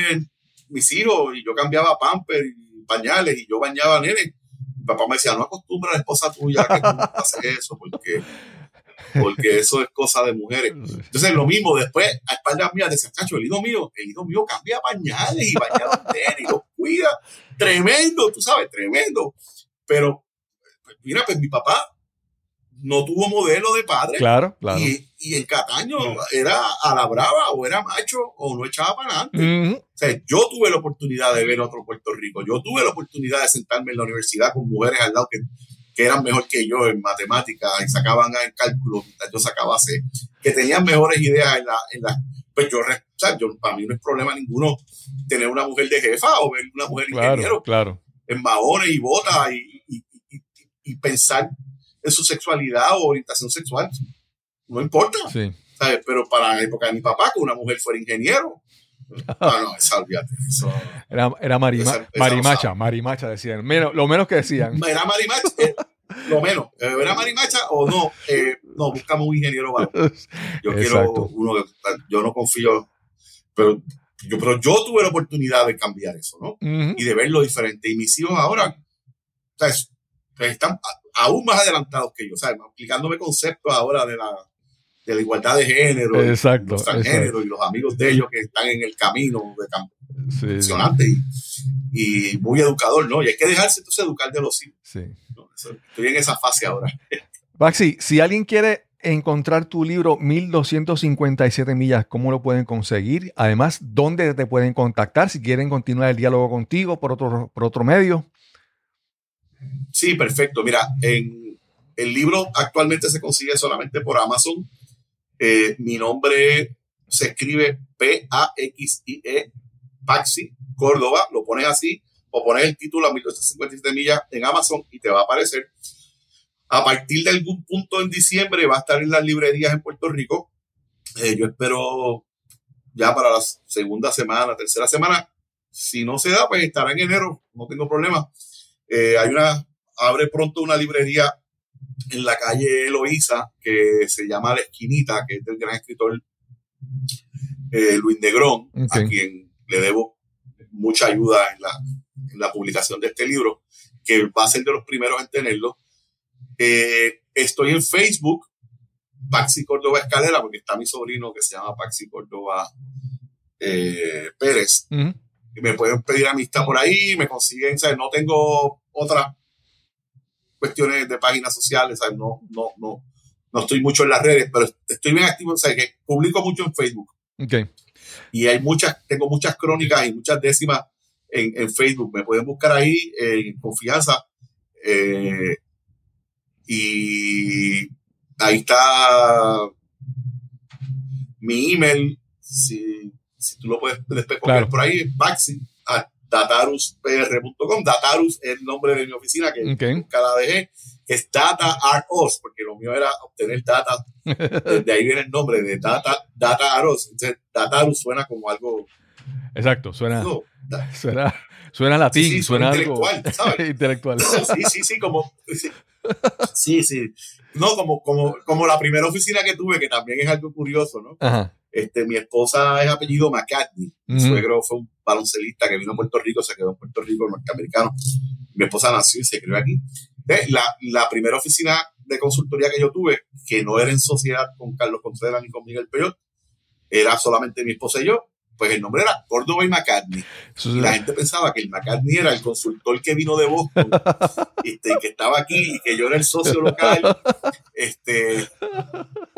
mis hijos y yo cambiaba pamper y pañales y yo bañaba a nene, mi papá me decía, no acostumbra a la esposa tuya que tú haces eso, porque, porque eso es cosa de mujeres. Entonces, lo mismo, después, a espaldas mías, decía, cacho, el hijo mío, el hijo mío cambia pañales y baña nene y los cuida. Tremendo, tú sabes, tremendo. Pero, mira, pues mi papá no tuvo modelo de padre. Claro, claro. Y, y el Cataño era a la brava, o era macho, o no echaba para adelante. O sea, yo tuve la oportunidad de ver otro Puerto Rico. Yo tuve la oportunidad de sentarme en la universidad con mujeres al lado que, que eran mejor que yo en matemáticas y sacaban en cálculo yo sacaba C, que tenían mejores ideas en la, en la pues yo, yo, para mí no es problema ninguno tener una mujer de jefa o ver una mujer claro, ingeniero claro. en maones y botas y, y, y, y pensar en su sexualidad o orientación sexual. No importa. Sí. ¿sabes? Pero para la época de mi papá, que una mujer fuera ingeniero. Ah, no, esa, olvídate. Eso, era era marima, esa, esa marimacha, no marimacha decían. Menos, lo menos que decían. Era marimacha, eh, lo menos. Eh, ¿Era marimacha o no? Eh, no, buscamos un ingeniero Yo Exacto. quiero uno que yo no confío, pero yo, pero yo tuve la oportunidad de cambiar eso, ¿no? Uh -huh. Y de verlo diferente. Y mis hijos ahora, están aún más adelantados que yo, ¿sabes? Aplicándome conceptos ahora de la, de la igualdad de género, exacto, los transgéneros y los amigos de ellos que están en el camino de campo. Sí, impresionante y, y, muy educador, ¿no? Y hay que dejarse entonces educar de los hijos. Sí. ¿no? Estoy en esa fase ahora. Baxi, si alguien quiere encontrar tu libro 1257 millas, ¿cómo lo pueden conseguir? Además, ¿dónde te pueden contactar si quieren continuar el diálogo contigo por otro, por otro medio? Sí, perfecto. Mira, en el libro actualmente se consigue solamente por Amazon. Eh, mi nombre se escribe P-A-X-I-E, Paxi, Córdoba. Lo pones así o pones el título a 1257 millas en Amazon y te va a aparecer. A partir de algún punto en diciembre va a estar en las librerías en Puerto Rico. Eh, yo espero ya para la segunda semana, tercera semana. Si no se da, pues estará en enero, no tengo problema. Eh, hay una, abre pronto una librería en la calle Eloísa que se llama La Esquinita, que es del gran escritor eh, Luis Negrón, okay. a quien le debo mucha ayuda en la, en la, publicación de este libro, que va a ser de los primeros en tenerlo. Eh, estoy en Facebook, Paxi Córdoba Escalera, porque está mi sobrino que se llama Paxi Córdoba eh, Pérez. Uh -huh. Y me pueden pedir amistad por ahí, me consiguen, ¿sabes? No tengo otras cuestiones de páginas sociales, ¿sabes? No, no, no, no estoy mucho en las redes, pero estoy bien activo, ¿sabes? Que publico mucho en Facebook. Okay. Y hay muchas, tengo muchas crónicas y muchas décimas en, en Facebook. Me pueden buscar ahí eh, en confianza. Eh, y ahí está mi email. Si, si tú lo puedes después claro. por ahí, Baxi, a dataruspr.com. Datarus es el nombre de mi oficina que okay. nunca la dejé. Es Data Art Us, porque lo mío era obtener data. de ahí viene el nombre de Data, data Art Us. Entonces, Datarus suena como algo. Exacto, suena. No, suena, suena latín, sí, sí, suena intelectual, algo ¿sabes? intelectual. Sí, sí, sí, como. Sí, Sí, sí. No, como, como, como la primera oficina que tuve, que también es algo curioso, ¿no? Ajá. Este, mi esposa es apellido McCartney. Mi Ujú. suegro fue un baloncelista que vino a Puerto Rico, se quedó en Puerto Rico, norteamericano. Mi esposa nació y se crió aquí. Eh, La, la primera oficina de consultoría que yo tuve, que no era en sociedad con Carlos Contreras ni con Miguel Peyot, era solamente mi esposa y yo, pues el nombre era Córdoba y McCartney. Y la gente pensaba que el McCartney era el consultor que vino de Boston, este, que estaba aquí y que yo era el socio local. Este,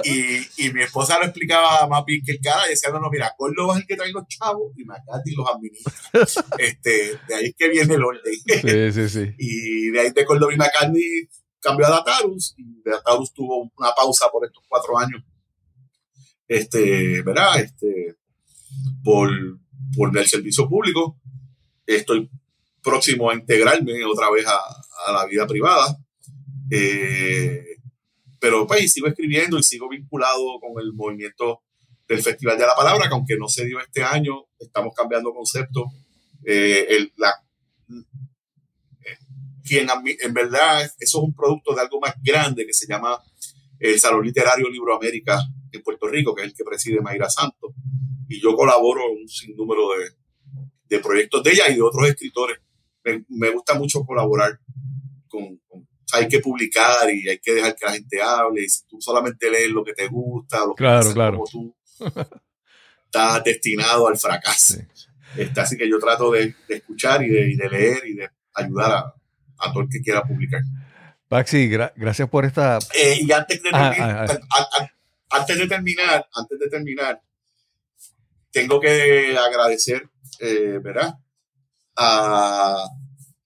y, y mi esposa lo explicaba más bien que el cara y decía, no, no, mira, Córdoba es el que trae los chavos y McCartney los administra. Este, de ahí es que viene el orden. Sí, sí, sí. Y de ahí de Córdoba y McCartney cambió a Datarus y Datarus tuvo una pausa por estos cuatro años. Este, ¿verdad? Este, por, por el servicio público. Estoy próximo a integrarme otra vez a, la vida privada. Eh, pero pues sigo escribiendo y sigo vinculado con el movimiento del Festival de la Palabra, que aunque no se dio este año, estamos cambiando concepto. Eh, el- la, quien en verdad eso es un producto de algo más grande que se llama el Salón Literario Libro América en Puerto Rico, que es el que preside Mayra Santos. Y yo colaboro en un sinnúmero de, de proyectos de ella y de otros escritores. Me, me gusta mucho colaborar con, con- o sea, hay que publicar y hay que dejar que la gente hable. Y si tú solamente lees lo que te gusta, lo que Claro, piensas claro. como tú, estás destinado al fracaso. Sí. Este, así que yo trato de, de escuchar y de, y de leer y de ayudar a, a todo el que quiera publicar. Paxi, gra- gracias por esta. Eh, y antes de, Ah, terminar, ah, a- a- antes de terminar, antes de terminar, tengo que agradecer, eh, ¿verdad? A,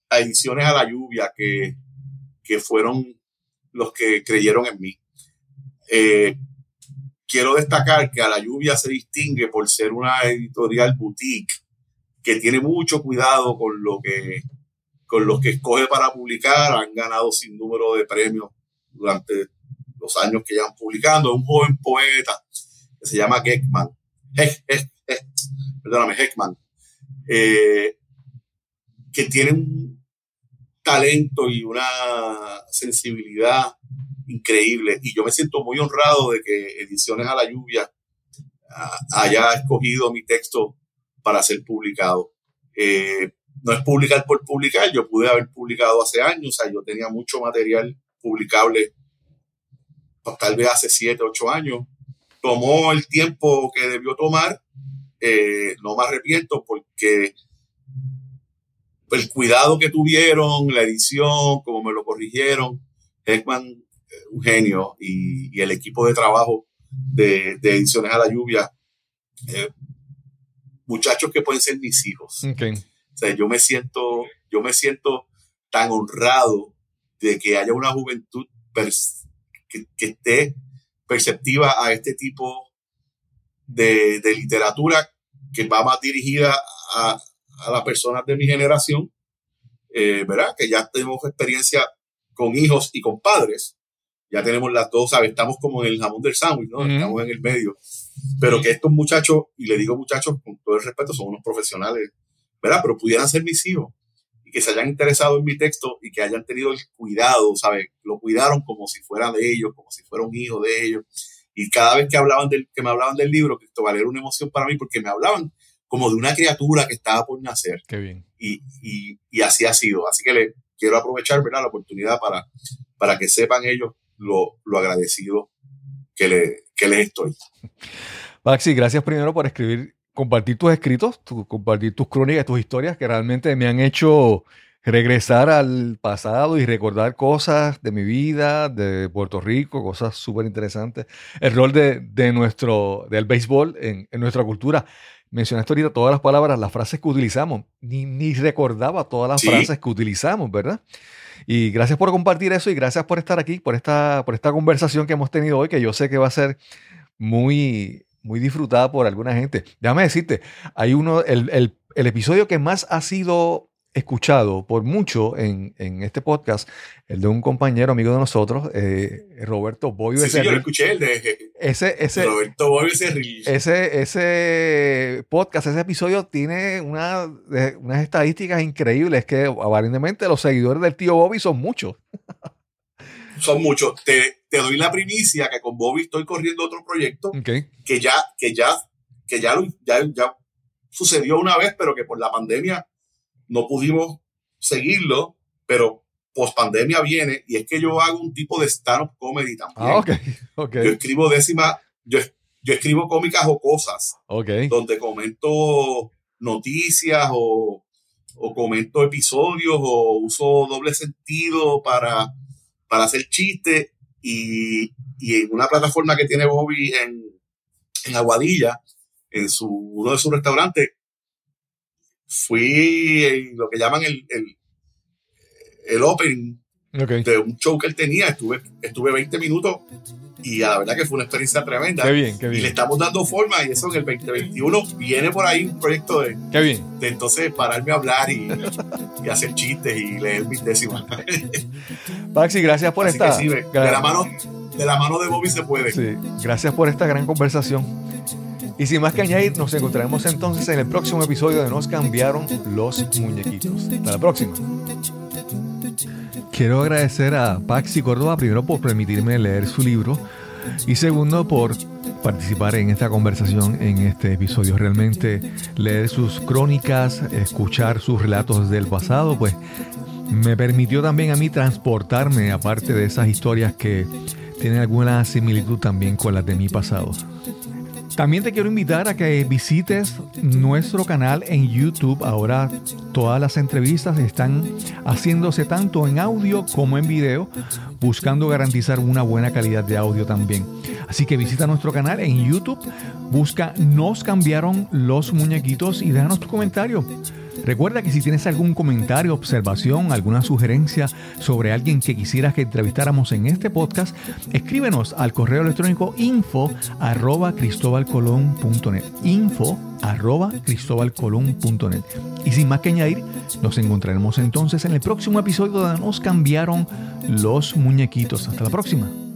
a Ediciones a la Lluvia, que, que fueron los que creyeron en mí. Eh, quiero destacar que a la lluvia se distingue por ser una editorial boutique que tiene mucho cuidado con lo que con los que escoge para publicar, han ganado sin número de premios durante años que llevan publicando. Un joven poeta que se llama Heckman. Heck- Heck- Heck- perdóname, Heckman. eh, que tiene un talento y una sensibilidad increíble. Y yo me siento muy honrado de que Ediciones a la Lluvia ah, haya escogido mi texto para ser publicado. Eh, no es publicar por publicar, yo pude haber publicado hace años, o sea, yo tenía mucho material publicable, pues, tal vez hace siete, ocho años. Tomó el tiempo que debió tomar, eh, no me arrepiento porque el cuidado que tuvieron, la edición, como me lo corrigieron, Heckman, eh, un genio, y, y el equipo de trabajo de, de Ediciones a la Lluvia, eh, muchachos que pueden ser mis hijos. Ok. O sea, yo me siento, yo me siento tan honrado de que haya una juventud pers- que, que esté perceptiva a este tipo de, de literatura que va más dirigida a, a las personas de mi generación, eh, ¿verdad? Que ya tenemos experiencia con hijos y con padres. Ya tenemos las dos, ¿sabes? Estamos como en el jamón del sándwich, ¿no? Estamos en el medio. Pero que estos muchachos, y le digo muchachos con todo el respeto, son unos profesionales ¿verdad? Pero pudieran ser mis hijos y que se hayan interesado en mi texto y que hayan tenido el cuidado, ¿sabes? Lo cuidaron como si fuera de ellos, como si fuera un hijo de ellos. Y cada vez que hablaban del, que me hablaban del libro, Cristóbal era una emoción para mí porque me hablaban como de una criatura que estaba por nacer Qué bien. y, y, y así ha sido. Así que le quiero aprovechar, ¿verdad? La oportunidad para, para que sepan ellos lo, lo agradecido que, le, que les estoy. Paxi, gracias primero por escribir, compartir tus escritos, tu- compartir tus crónicas, tus historias que realmente me han hecho regresar al pasado y recordar cosas de mi vida, de Puerto Rico, cosas súper interesantes. El rol de, de nuestro, del béisbol en, en nuestra cultura. Mencionaste ahorita todas las palabras, las frases que utilizamos. Ni, ni recordaba todas las Sí. frases que utilizamos, ¿verdad? Y gracias por compartir eso y gracias por estar aquí, por esta, por esta conversación que hemos tenido hoy, que yo sé que va a ser muy, muy disfrutada por alguna gente. Déjame decirte, hay uno, el, el- el episodio que más ha sido escuchado por mucho en, en este podcast, el de un compañero amigo de nosotros, eh, Roberto Boyo Sí, sí, yo lo escuché, el de Ese, ese, Roberto Boy ese, ese podcast, ese episodio tiene una, unas estadísticas increíbles que aparentemente los seguidores del tío Bobby son muchos. Son muchos. Te, te, doy la primicia que con Bobby estoy corriendo otro proyecto que ya, que ya, que ya, ya, ya sucedió una vez, pero que por la pandemia no pudimos seguirlo, pero post pandemia viene y es que yo hago un tipo de stand-up comedy también. Ah, okay, okay. Yo escribo décima, yo, yo escribo cómicas o cosas, donde comento noticias o, o, comento episodios o uso doble sentido para, para hacer chistes y, y, en una plataforma que tiene Bobby en, en Aguadilla, en su, uno de sus restaurantes, fui en lo que llaman el, el, el opening de un show que él tenía. Estuve, estuve 20 minutos y la verdad que fue una experiencia tremenda. Qué bien, qué bien. Y le estamos dando forma y eso en el 2021 viene por ahí un proyecto de, qué bien. de entonces pararme a hablar y, y hacer chistes y leer mis décimas. Paxi, gracias por esta. de, la mano, de la mano de Bobby se puede. Sí, gracias por esta gran conversación. Y sin más que añadir, nos encontraremos entonces en el próximo episodio de Nos cambiaron los muñequitos. Hasta la próxima. Quiero agradecer a Paxi Córdoba primero por permitirme leer su libro y segundo por participar en esta conversación en este episodio. Realmente leer sus crónicas, escuchar sus relatos del pasado, pues me permitió también a mí transportarme, aparte de esas historias que tienen alguna similitud también con las de mi pasado. También te quiero invitar a que visites nuestro canal en YouTube. Ahora todas las entrevistas están haciéndose tanto en audio como en video, buscando garantizar una buena calidad de audio también. Así que visita nuestro canal en YouTube, busca Nos cambiaron los muñequitos y déjanos tu comentario. Recuerda que si tienes algún comentario, observación, alguna sugerencia sobre alguien que quisieras que entrevistáramos en este podcast, escríbenos al correo electrónico info arroba cristobalcolón.net. Info arroba. Y sin más que añadir, nos encontraremos entonces en el próximo episodio donde nos cambiaron los muñequitos. Hasta la próxima.